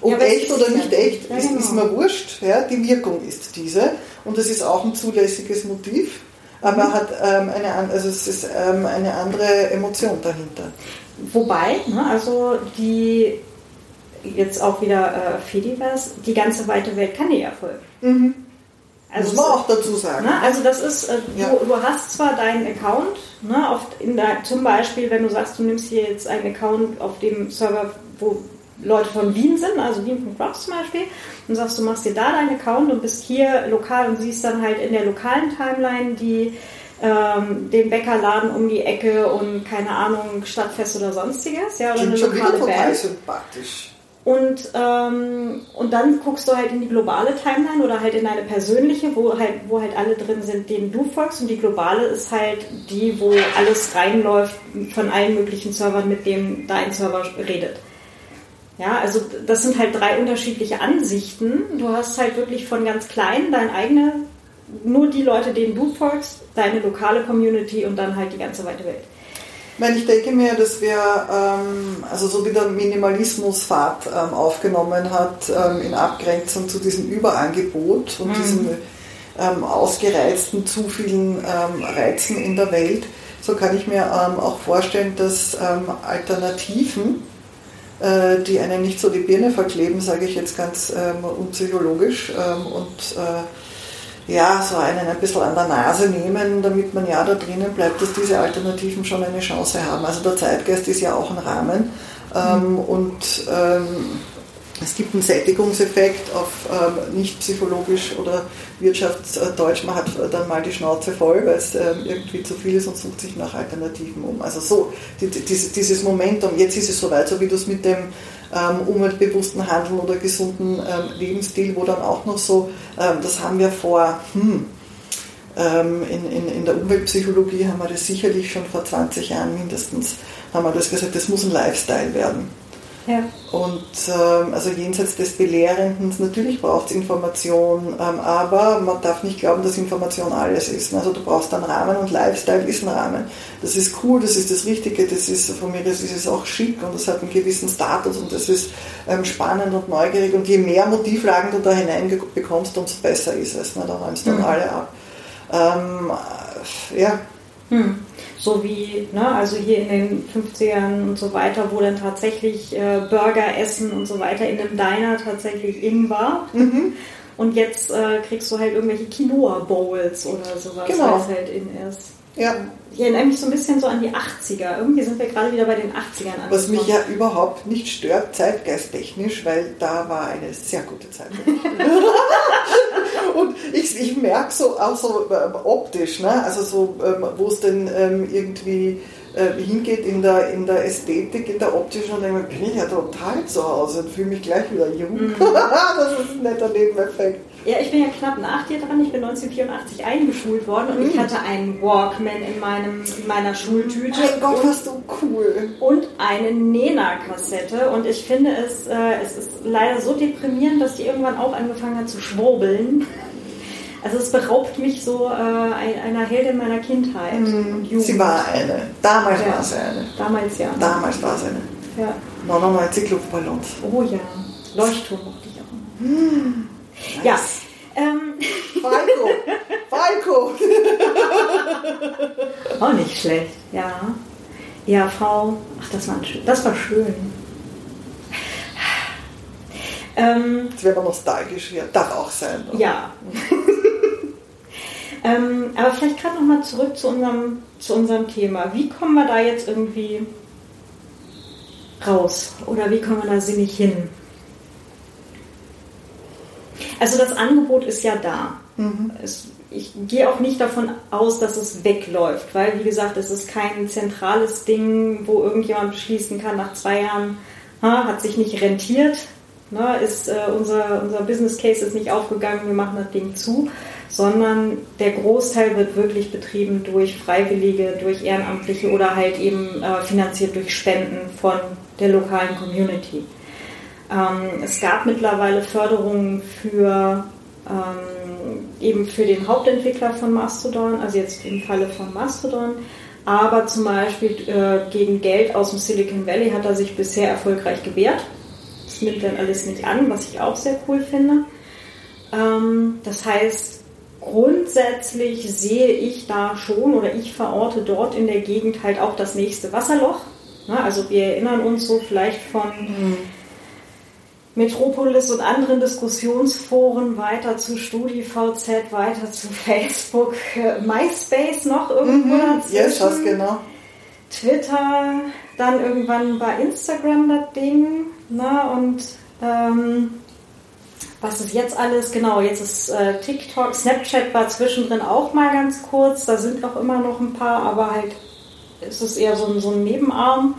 Ob ja, echt oder nicht echt, ja, ist, genau. ist, mir wurscht. Ja, die Wirkung ist diese. Und das ist auch ein zulässiges Motiv, aber mhm. hat ähm, eine, also es ist ähm, eine andere Emotion dahinter. Wobei, ne, also die jetzt auch wieder äh, Fediverse, die ganze weite Welt kann dir ja folgen. Mhm. Also Muss man auch dazu sagen. Ne, also das ist, äh, ja. du, du, hast zwar deinen Account, ne, auf, in der, zum Beispiel, wenn du sagst, du nimmst hier jetzt einen Account auf dem Server, wo Leute von Wien sind, also Wien.rocks zum Beispiel, und sagst, du machst dir da deinen Account und bist hier lokal und siehst dann halt in der lokalen Timeline die ähm, den Bäckerladen um die Ecke und keine Ahnung, Stadtfest oder sonstiges, ja, oder eine lokale Band. sympathisch. Und, ähm, und dann guckst du halt in die globale Timeline oder halt in deine persönliche, wo halt, wo halt alle drin sind, denen du folgst. Und die globale ist halt die, wo alles reinläuft von allen möglichen Servern, mit dem dein Server redet. Ja, also das sind halt drei unterschiedliche Ansichten. Du hast halt wirklich von ganz klein dein eigene, nur die Leute, denen du folgst, deine lokale Community und dann halt die ganze weite Welt. Ich meine, ich denke mir, dass wir, ähm, also so wie der Minimalismusfahrt ähm, aufgenommen hat, ähm, in Abgrenzung zu diesem Überangebot und mhm. diesem ausgereizten, zu vielen Reizen in der Welt, so kann ich mir auch vorstellen, dass Alternativen, äh, die einem nicht so die Birne verkleben, sage ich jetzt ganz unpsychologisch und äh, ja, so einen ein bisschen an der Nase nehmen, damit man ja da drinnen bleibt, dass diese Alternativen schon eine Chance haben. Also der Zeitgeist ist ja auch ein Rahmen ähm, mhm. und ähm, es gibt einen Sättigungseffekt auf ähm, nicht psychologisch oder Wirtschaftsdeutsch, man hat dann mal die Schnauze voll, weil es ähm, irgendwie zu viel ist und sucht sich nach Alternativen um. Also so, die, die, dieses Momentum, jetzt ist es soweit, so wie du es mit dem umweltbewussten Handeln oder gesunden ähm, Lebensstil, wo dann auch noch so, ähm, das haben wir vor, hm, ähm, in, in, in der Umweltpsychologie haben wir das sicherlich schon vor 20 Jahren mindestens, haben wir das gesagt, das muss ein Lifestyle werden. Ja. Und ähm, also jenseits des Belehrenden, natürlich braucht es Information, ähm, aber man darf nicht glauben, dass Information alles ist. Also du brauchst einen Rahmen und Lifestyle ist ein Rahmen. Das ist cool, das ist das Richtige, das ist von mir, das ist auch schick und das hat einen gewissen Status und das ist ähm, spannend und neugierig und je mehr Motivlagen du da hineinbekommst, umso besser ist es. Ne? Da räumst du dann mhm. alle ab. Ähm, ja. Hm so wie, ne, also hier in den 50ern und so weiter, wo dann tatsächlich äh, Burger essen und so weiter in einem Diner tatsächlich in war. Mhm. Und jetzt äh, kriegst du halt irgendwelche Quinoa-Bowls oder sowas, genau. weil es halt in ist. Ja. Ich erinnere mich so ein bisschen so an die 80er. Irgendwie sind wir gerade wieder bei den 80ern angekommen. Was mich ja überhaupt nicht stört, zeitgeisttechnisch, weil da war eine sehr gute Zeit. Ich, ich merke so auch so äh, optisch, ne? also so, ähm, wo es denn ähm, irgendwie äh, hingeht in der, in der Ästhetik, in der optischen, und denke bin ich ja total zu Hause und fühle mich gleich wieder jung. Mhm. das ist ein netter Nebeneffekt. Ja, ich bin ja knapp nach dir dran. Ich bin 1984 eingeschult worden und mhm. ich hatte einen Walkman in, meinem, in meiner Schultüte. Mein Gott, und, warst du cool. Und eine Nena-Kassette. Und ich finde es, äh, es ist leider so deprimierend, dass die irgendwann auch angefangen hat zu schwurbeln. Also es beraubt mich so äh, einer Heldin meiner Kindheit. Mhm. Sie war eine. Damals ja. war sie eine. Damals ja. Damals war sie eine. Ja. 99 Luftballons. Oh ja. Leuchtturm mochte ich auch. Mhm. Nice. Ja. Ähm. Falco. Falco. Auch nicht schlecht, ja. Ja, Frau. Ach, das war, das war schön. Ähm, Jetzt werden wir nostalgisch hier. Darf auch sein. Oder? Ja. ähm, aber vielleicht gerade nochmal zurück zu unserem, zu unserem Thema. Wie kommen wir da jetzt irgendwie raus? Oder wie kommen wir da sinnig hin? Also das Angebot ist ja da. Mhm. Es, ich gehe auch nicht davon aus, dass es wegläuft, weil wie gesagt, es ist kein zentrales Ding, wo irgendjemand beschließen kann, nach zwei Jahren ha, hat sich nicht rentiert, na, ist äh, unser, unser Business Case ist nicht aufgegangen, wir machen das Ding zu, sondern der Großteil wird wirklich betrieben durch Freiwillige, durch Ehrenamtliche oder halt eben äh, finanziert durch Spenden von der lokalen Community. Ähm, es gab mittlerweile Förderungen für ähm, eben für den Hauptentwickler von Mastodon, also jetzt im Falle von Mastodon. Aber zum Beispiel äh, gegen Geld aus dem Silicon Valley hat er sich bisher erfolgreich gewehrt. Das nimmt dann alles nicht an, was ich auch sehr cool finde. Ähm, das heißt, grundsätzlich sehe ich da schon oder ich verorte dort in der Gegend halt auch das nächste Wasserloch. Also wir erinnern uns so vielleicht von mhm. Metropolis und anderen Diskussionsforen weiter zu StudiVZ, weiter zu Facebook, äh, MySpace noch irgendwo mhm, dazwischen. Yes, das genau. Twitter, dann irgendwann bei Instagram das Ding, ne, und ähm, was ist jetzt alles? Genau, jetzt ist äh, TikTok, Snapchat war zwischendrin auch mal ganz kurz, da sind auch immer noch ein paar, aber halt ist es eher so ein, so ein Nebenarm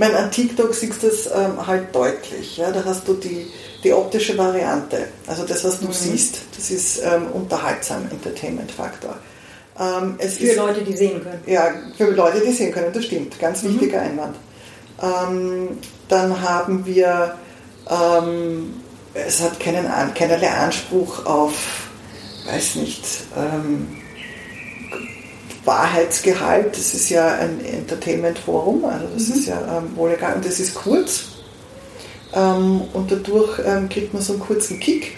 meine, an TikTok siehst du es ähm, halt deutlich. Ja? Da hast du die, die optische Variante. Also das, was du mhm. siehst, das ist ähm, unterhaltsam, Entertainment-Faktor. Ähm, für ist, Leute, die sehen können. Ja, für Leute, die sehen können, das stimmt. Ganz mhm. wichtiger Einwand. Ähm, dann haben wir, ähm, es hat keinen, keinerlei Anspruch auf, weiß nicht, ähm, Wahrheitsgehalt, das ist ja ein Entertainment-Forum, also das mhm. ist ja ähm, wohl egal und das ist kurz ähm, und dadurch ähm, kriegt man so einen kurzen Kick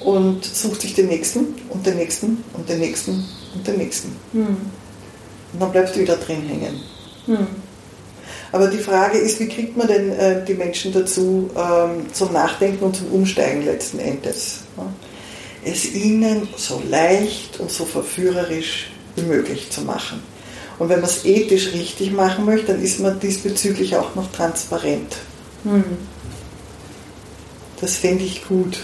und sucht sich den nächsten und den nächsten und den nächsten und den nächsten. Mhm. Und dann bleibst du wieder drin hängen. Mhm. Aber die Frage ist, wie kriegt man denn äh, die Menschen dazu ähm, zum Nachdenken und zum Umsteigen letzten Endes? Ja? Es ihnen so leicht und so verführerisch wie möglich zu machen. Und wenn man es ethisch richtig machen möchte, dann ist man diesbezüglich auch noch transparent. Hm. Das fände ich gut.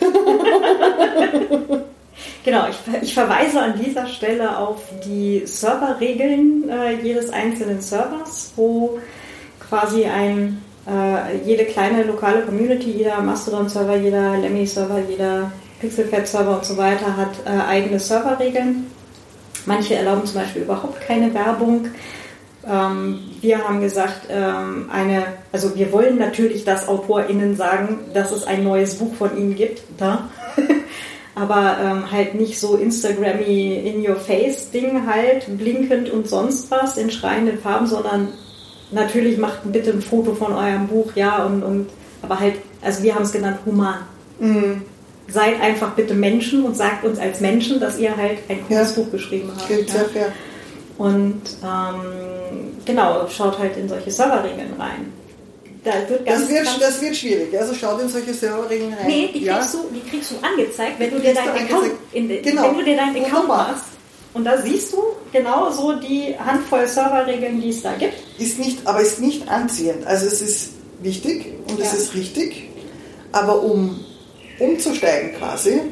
genau, ich, ich, verweise an dieser Stelle auf die Serverregeln äh, jedes einzelnen Servers, wo quasi ein, äh, jede kleine lokale Community, jeder Mastodon-Server, jeder Lemmy-Server, jeder Pixelfed-Server und so weiter hat äh, eigene Serverregeln. Manche erlauben zum Beispiel überhaupt keine Werbung. Ähm, wir haben gesagt, ähm, eine, also wir wollen natürlich, dass AutorInnen sagen, dass es ein neues Buch von ihnen gibt, da. aber ähm, halt nicht so Instagrammy in your face Ding halt, blinkend und sonst was in schreienden Farben, sondern natürlich macht bitte ein Foto von eurem Buch, ja, und, und aber halt, also wir haben es genannt human. Mhm. Seid einfach bitte Menschen und sagt uns als Menschen, dass ihr halt ein cooles ja. Buch geschrieben habt. Gilt ja. ja. Und ähm, genau, schaut halt in solche Serverregeln rein. Da wird das, wird, das wird schwierig. Also schaut in solche Serverregeln rein. Nee, die kriegst, ja. du, die kriegst du angezeigt, wenn du dir deinen Account, in, genau. wenn du dir deinen Account machst. Und da siehst du genau so die Handvoll Serverregeln, die es da gibt. Ist nicht, aber ist nicht anziehend. Also es ist wichtig und ja. es ist richtig, aber um umzusteigen quasi,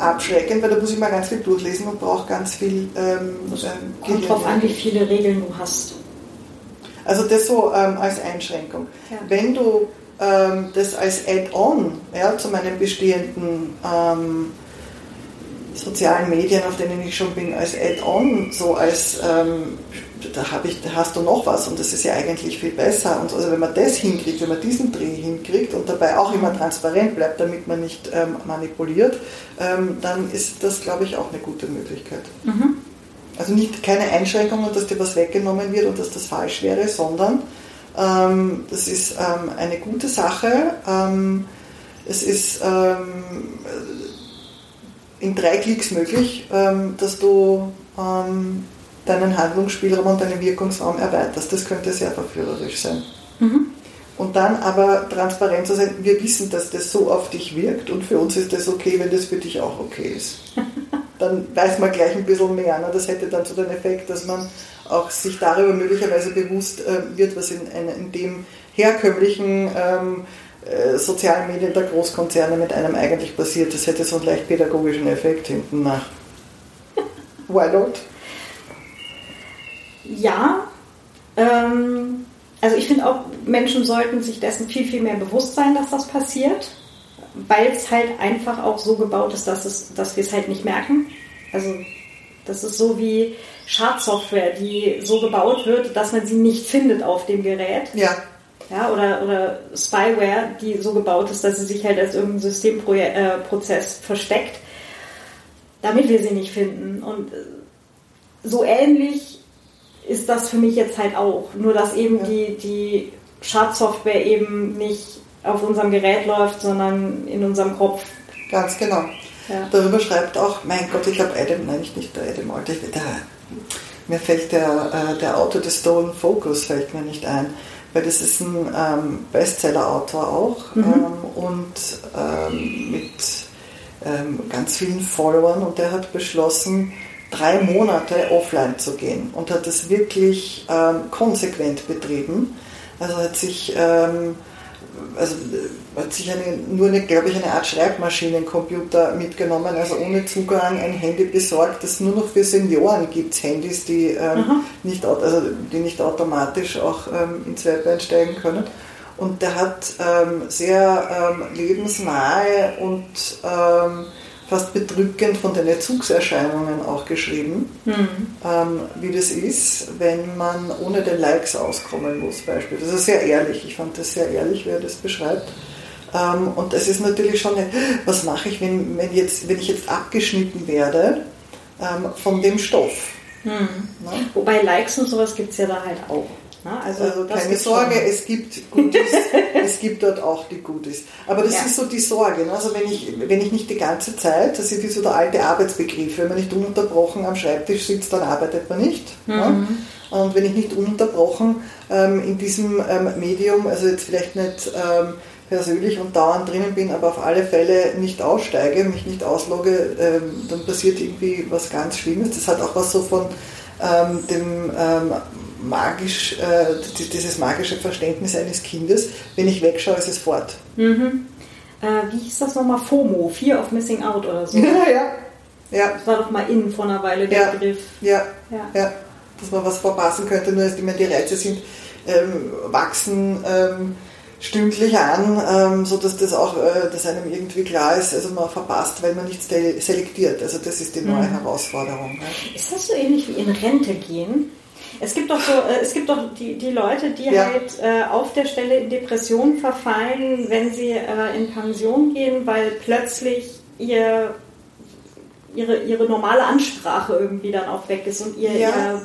abschreckend, weil da muss ich mal ganz viel durchlesen und brauche ganz viel. Ähm, Kommt drauf an, wie viele Regeln du hast. Also das so ähm, als Einschränkung. Ja. Wenn du ähm, das als Add-on ja, zu meinen bestehenden ähm, sozialen Medien, auf denen ich schon bin, als Add-on, so als ähm, da, ich, da hast du noch was und das ist ja eigentlich viel besser. Und also wenn man das hinkriegt, wenn man diesen Dreh hinkriegt und dabei auch immer transparent bleibt, damit man nicht ähm, manipuliert, ähm, dann ist das, glaube ich, auch eine gute Möglichkeit. Mhm. Also nicht keine Einschränkungen, dass dir was weggenommen wird und dass das falsch wäre, sondern ähm, das ist ähm, eine gute Sache. Ähm, es ist ähm, in drei Klicks möglich, dass du deinen Handlungsspielraum und deinen Wirkungsraum erweiterst. Das könnte sehr verführerisch sein. Mhm. Und dann aber transparent zu sein, wir wissen, dass das so auf dich wirkt und für uns ist das okay, wenn das für dich auch okay ist. Dann weiß man gleich ein bisschen mehr. Ne? Das hätte dann so den Effekt, dass man auch sich darüber möglicherweise bewusst äh, wird, was in, in, dem herkömmlichen ähm, äh, sozialen Medien der Großkonzerne mit einem eigentlich passiert. Das hätte so einen leicht pädagogischen Effekt hinten nach. Why not? ja, ähm, also ich finde auch, Menschen sollten sich dessen viel, viel mehr bewusst sein, dass das passiert, weil es halt einfach auch so gebaut ist, dass, es, dass wir es halt nicht merken. Also das ist so wie Schadsoftware, die so gebaut wird, dass man sie nicht findet auf dem Gerät. Ja. Ja, oder, oder Spyware, die so gebaut ist, dass sie sich halt als irgendein Systemprozess äh, versteckt, damit wir sie nicht finden. Und so ähnlich ist das für mich jetzt halt auch. Nur dass eben ja. die, die Schadsoftware eben nicht auf unserem Gerät läuft, sondern in unserem Kopf. Ganz genau. Ja. Darüber schreibt auch, mein Gott, ich glaube Adam, nein, nicht der Adam Alter, der, mir fällt der, äh, der Autor des Stolen Focus fällt mir nicht ein, weil das ist ein ähm, Bestseller-Autor auch mhm. ähm, und ähm, mit ähm, ganz vielen Followern und der hat beschlossen, drei Monate offline zu gehen und hat das wirklich ähm, konsequent betrieben. Also hat sich, ähm, also hat sich eine, nur eine, glaube ich, eine Art Schreibmaschinencomputer mitgenommen, also ohne Zugang ein Handy besorgt, das nur noch für Senioren gibt, Handys, die, ähm, nicht, also die nicht automatisch auch ähm, ins Web einsteigen können. Und der hat ähm, sehr ähm, lebensnahe und ähm, fast bedrückend von den Entzugserscheinungen auch geschrieben, mhm. ähm, wie das ist, wenn man ohne den Likes auskommen muss, beispielsweise. Das ist sehr ehrlich, ich fand das sehr ehrlich, wie er das beschreibt. Ähm, und es ist natürlich schon, eine, was mache ich, wenn, wenn, jetzt, wenn ich jetzt abgeschnitten werde ähm, von dem Stoff. Mhm. Wobei Likes und sowas gibt es ja da halt auch. Also, also keine Sorge, schon. es gibt Goodies, es gibt dort auch die Goodies. Aber das ja. ist so die Sorge. Ne? Also wenn ich, wenn ich nicht die ganze Zeit, das ist so der alte Arbeitsbegriff, wenn man nicht ununterbrochen am Schreibtisch sitzt, dann arbeitet man nicht. Ne? Mhm. Ne? Und wenn ich nicht ununterbrochen ähm, in diesem ähm, Medium, also jetzt vielleicht nicht ähm, persönlich und dauernd drinnen bin, aber auf alle Fälle nicht aussteige, mich nicht auslogge, ähm, dann passiert irgendwie was ganz Schlimmes. Das hat auch was so von ähm, dem ähm, magisch, äh, dieses magische Verständnis eines Kindes. Wenn ich wegschaue, ist es fort. Mhm. Äh, wie hieß das nochmal? FOMO, Fear of Missing Out oder so? Ja, ja. ja. Das war doch mal innen vor einer Weile der ja. Begriff. Ja. ja. ja, dass man was verpassen könnte, nur dass die Reize sind, ähm, wachsen, ähm, stündlich an, ähm, so dass das auch, äh, dass einem irgendwie klar ist, also man verpasst, weil man nicht selektiert. Also das ist die neue mhm. Herausforderung. Ne? Ist das so ähnlich wie in Rente gehen? Es gibt doch so, äh, es gibt doch die, die Leute, die ja. halt äh, auf der Stelle in Depressionen verfallen, wenn sie äh, in Pension gehen, weil plötzlich ihr ihre, ihre normale Ansprache irgendwie dann auch weg ist und ihr, ja. ihr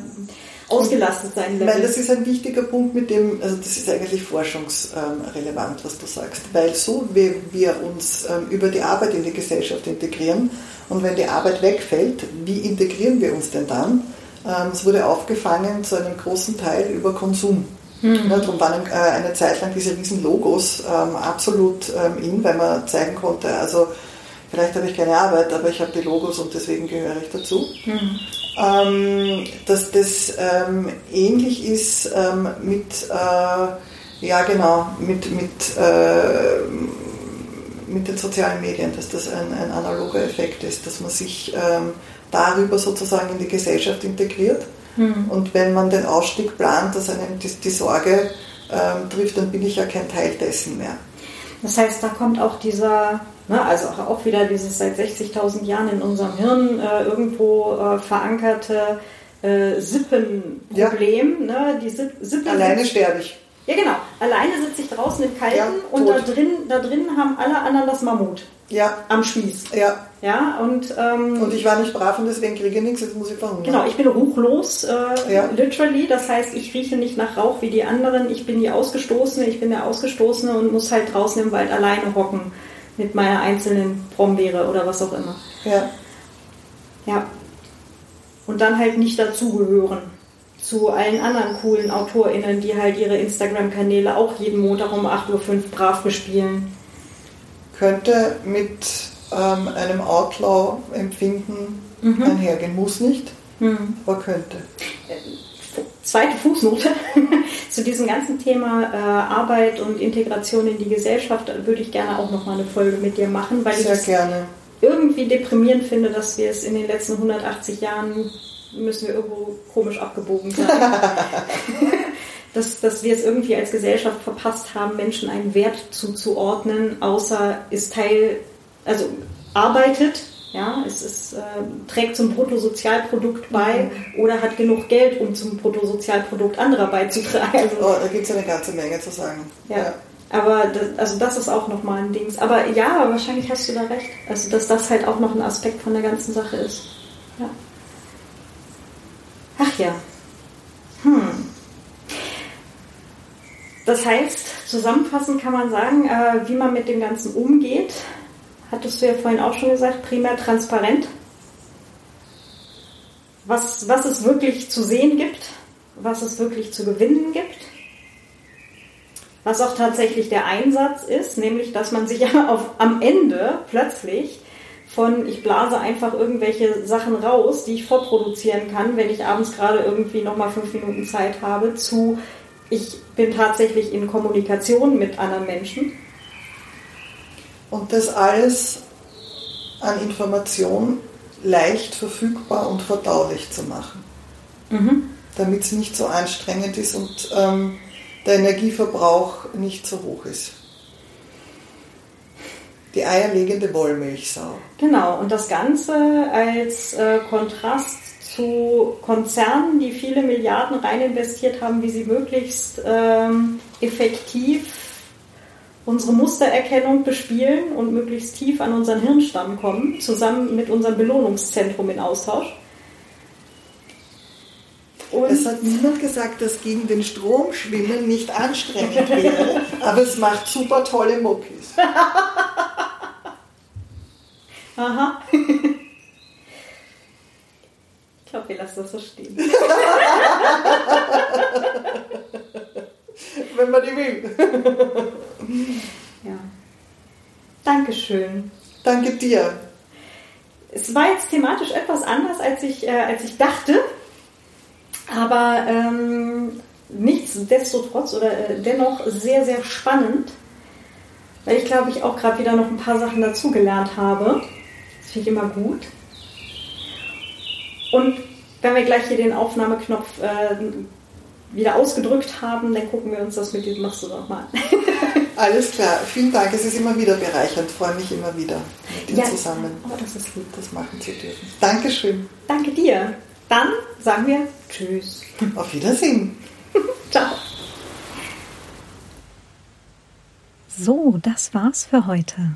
ausgelastet sein Level. Weil das ist ein wichtiger Punkt, mit dem, also das ist eigentlich forschungsrelevant, was du sagst, weil so wie wir uns ähm, über die Arbeit in die Gesellschaft integrieren und wenn die Arbeit wegfällt, wie integrieren wir uns denn dann? Ähm, es wurde aufgefangen zu einem großen Teil über Konsum. Mhm. Ja, darum waren äh, eine Zeit lang diese riesen Logos ähm, absolut ähm, in, weil man zeigen konnte, also vielleicht habe ich keine Arbeit, aber ich habe die Logos und deswegen gehöre ich dazu. Mhm. Ähm, dass das ähm, ähnlich ist ähm, mit, äh, ja genau, mit, mit, äh, mit den sozialen Medien, dass das ein, ein analoger Effekt ist, dass man sich darüber sozusagen in die Gesellschaft integriert. Mhm. Und wenn man den Ausstieg plant, dass einem die, die Sorge ähm, trifft, dann bin ich ja kein Teil dessen mehr. Das heißt, da kommt auch dieser, ne, also auch wieder dieses seit 60.000 Jahren in unserem Hirn äh, irgendwo äh, verankerte äh, Sippenproblem. Ja. Ne, die Sippen Alleine sterbe ich. Ja, genau. Alleine sitze ich draußen im Kalten ja, und da drin, da drin haben alle anderen das Mammut. Ja. Am Spieß. Ja. Ja, und, ähm, und ich war nicht brav und deswegen kriege ich nichts, jetzt muss ich verhungern. Genau, ich bin ruchlos, äh, ja. literally. Das heißt, ich rieche nicht nach Rauch wie die anderen. Ich bin die Ausgestoßene, ich bin der Ausgestoßene und muss halt draußen im Wald alleine hocken mit meiner einzelnen Brombeere oder was auch immer. Ja. Ja. Und dann halt nicht dazugehören zu allen anderen coolen AutorInnen, die halt ihre Instagram-Kanäle auch jeden Montag um 8.05 Uhr brav bespielen. Könnte mit ähm, einem Outlaw-Empfinden mhm. einhergehen. Muss nicht, mhm. aber könnte. Zweite Fußnote zu diesem ganzen Thema äh, Arbeit und Integration in die Gesellschaft würde ich gerne auch nochmal eine Folge mit dir machen, weil Sehr ich gerne. irgendwie deprimierend finde, dass wir es in den letzten 180 Jahren müssen wir irgendwo komisch abgebogen sein. dass, dass wir es irgendwie als Gesellschaft verpasst haben, Menschen einen Wert zuzuordnen, außer ist Teil also arbeitet, ja, es ist, äh, trägt zum Bruttosozialprodukt bei mhm. oder hat genug Geld, um zum Bruttosozialprodukt anderer beizutragen. Oh, da gibt es eine ganze Menge zu sagen. Ja. ja. Aber das, also das ist auch nochmal ein Ding. Aber ja, wahrscheinlich hast du da recht. Also dass das halt auch noch ein Aspekt von der ganzen Sache ist. Ja. Ach ja. Hm. Das heißt, zusammenfassend kann man sagen, äh, wie man mit dem Ganzen umgeht hattest du ja vorhin auch schon gesagt, primär transparent. Was, was es wirklich zu sehen gibt, was es wirklich zu gewinnen gibt, was auch tatsächlich der Einsatz ist, nämlich dass man sich auf, am Ende plötzlich von ich blase einfach irgendwelche Sachen raus, die ich vorproduzieren kann, wenn ich abends gerade irgendwie nochmal fünf Minuten Zeit habe, zu ich bin tatsächlich in Kommunikation mit anderen Menschen und das alles an Information leicht verfügbar und verdaulich zu machen, mhm. damit es nicht so anstrengend ist und ähm, der Energieverbrauch nicht so hoch ist. Die eierlegende Wollmilchsau. Genau, und das Ganze als äh, Kontrast zu Konzernen, die viele Milliarden rein investiert haben, wie sie möglichst ähm, effektiv unsere Mustererkennung bespielen und möglichst tief an unseren Hirnstamm kommen, zusammen mit unserem Belohnungszentrum in Austausch. Und es hat niemand gesagt, dass gegen den Strom schwimmen nicht anstrengend wäre, aber es macht super tolle Muckis. Aha. Ich glaube, wir lassen das so stehen. Wenn man die will. ja. Dankeschön. Danke dir. Es war jetzt thematisch etwas anders, als ich, äh, als ich dachte. Aber ähm, nichtsdestotrotz oder äh, dennoch sehr, sehr spannend. Weil ich glaube, ich auch gerade wieder noch ein paar Sachen dazugelernt habe. Das finde ich immer gut. Und wenn wir gleich hier den Aufnahmeknopf äh, wieder ausgedrückt haben, dann gucken wir uns das mit dem, machst du doch mal. Alles klar, vielen Dank. Es ist immer wieder bereichernd. Ich freue mich immer wieder, mit dir ja, zusammen oh, das, ist lieb. das machen zu dürfen. Dankeschön. Danke dir. Dann sagen wir Tschüss. Auf Wiedersehen. Ciao. So, das war's für heute.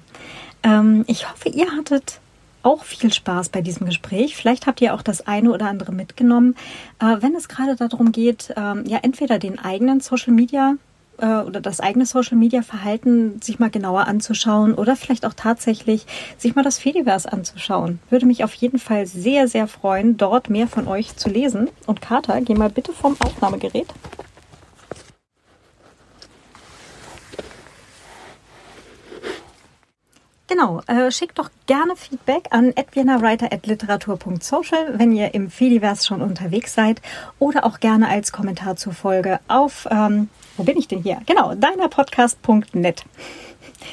Ähm, ich hoffe, ihr hattet auch viel Spaß bei diesem Gespräch. Vielleicht habt ihr auch das eine oder andere mitgenommen. Äh, wenn es gerade darum geht, ähm, ja, entweder den eigenen Social Media äh, oder das eigene Social Media Verhalten sich mal genauer anzuschauen oder vielleicht auch tatsächlich sich mal das Fediverse anzuschauen. Würde mich auf jeden Fall sehr, sehr freuen, dort mehr von euch zu lesen. Und Kater, geh mal bitte vom Aufnahmegerät. Genau, äh, schickt doch gerne Feedback an edwienawriter.literatur.social, wenn ihr im Fediverse schon unterwegs seid oder auch gerne als Kommentar zur Folge auf, ähm, wo bin ich denn hier? Genau, deinerpodcast.net.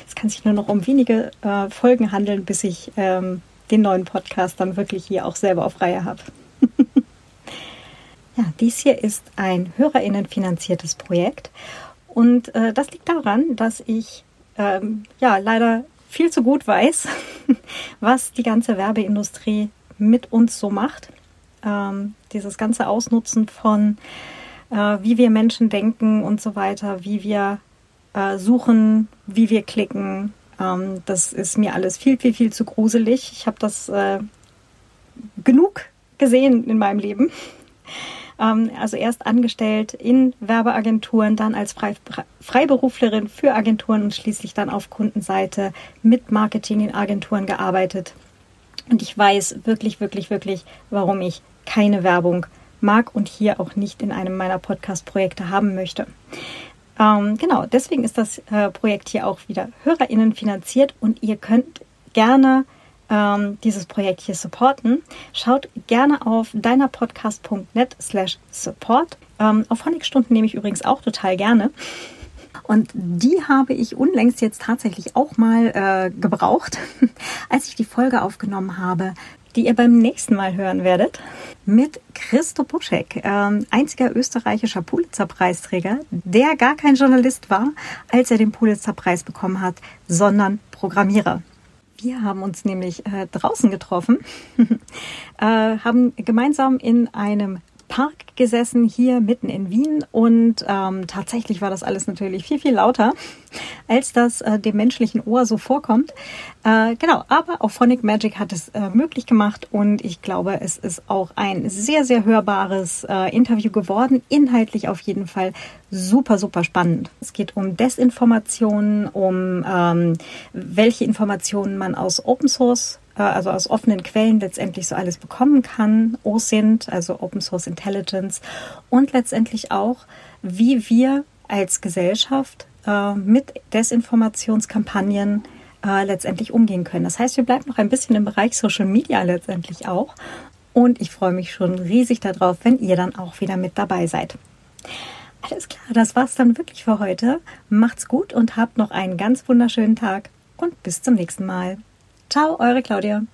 Es kann sich nur noch um wenige äh, Folgen handeln, bis ich ähm, den neuen Podcast dann wirklich hier auch selber auf Reihe habe. ja, dies hier ist ein HörerInnen finanziertes Projekt und äh, das liegt daran, dass ich ähm, ja leider viel zu gut weiß, was die ganze Werbeindustrie mit uns so macht. Ähm, dieses ganze Ausnutzen von, äh, wie wir Menschen denken und so weiter, wie wir äh, suchen, wie wir klicken. Ähm, das ist mir alles viel, viel, viel zu gruselig. Ich habe das äh, genug gesehen in meinem Leben. Ähm, also erst angestellt in Werbeagenturen, dann als Freiberuflerin für Agenturen und schließlich dann auf Kundenseite mit Marketing in Agenturen gearbeitet. Und ich weiß wirklich, wirklich, wirklich, warum ich keine Werbung mag und hier auch nicht in einem meiner Podcast-Projekte haben möchte. Ähm, genau, deswegen ist das äh, Projekt hier auch wieder HörerInnen finanziert und ihr könnt gerne ähm, dieses Projekt hier supporten, schaut gerne auf deinerpodcast.net slash support. Ähm, auf Honigstunden nehme ich übrigens auch total gerne. Und die habe ich unlängst jetzt tatsächlich auch mal äh, gebraucht, als ich die Folge aufgenommen habe, die ihr beim nächsten Mal hören werdet, mit Christo Buschek, äh, einziger österreichischer Pulitzer-Preisträger, der gar kein Journalist war, als er den Pulitzer-Preis bekommen hat, sondern Programmierer. Wir haben uns nämlich äh, draußen getroffen, äh, haben gemeinsam in einem Park gesessen, hier mitten in Wien. Und ähm, tatsächlich war das alles natürlich viel, viel lauter, als das äh, dem menschlichen Ohr so vorkommt. Äh, genau, aber auch Phonic Magic hat es äh, möglich gemacht und ich glaube, es ist auch ein sehr, sehr hörbares äh, Interview geworden. Inhaltlich auf jeden Fall super, super spannend. Es geht um Desinformationen, um ähm, welche Informationen man aus Open Source also aus offenen Quellen letztendlich so alles bekommen kann, OSINT, also Open Source Intelligence, und letztendlich auch, wie wir als Gesellschaft äh, mit Desinformationskampagnen äh, letztendlich umgehen können. Das heißt, wir bleiben noch ein bisschen im Bereich Social Media letztendlich auch. Und ich freue mich schon riesig darauf, wenn ihr dann auch wieder mit dabei seid. Alles klar, das war's dann wirklich für heute. Macht's gut und habt noch einen ganz wunderschönen Tag und bis zum nächsten Mal. Ciao, eure Claudia.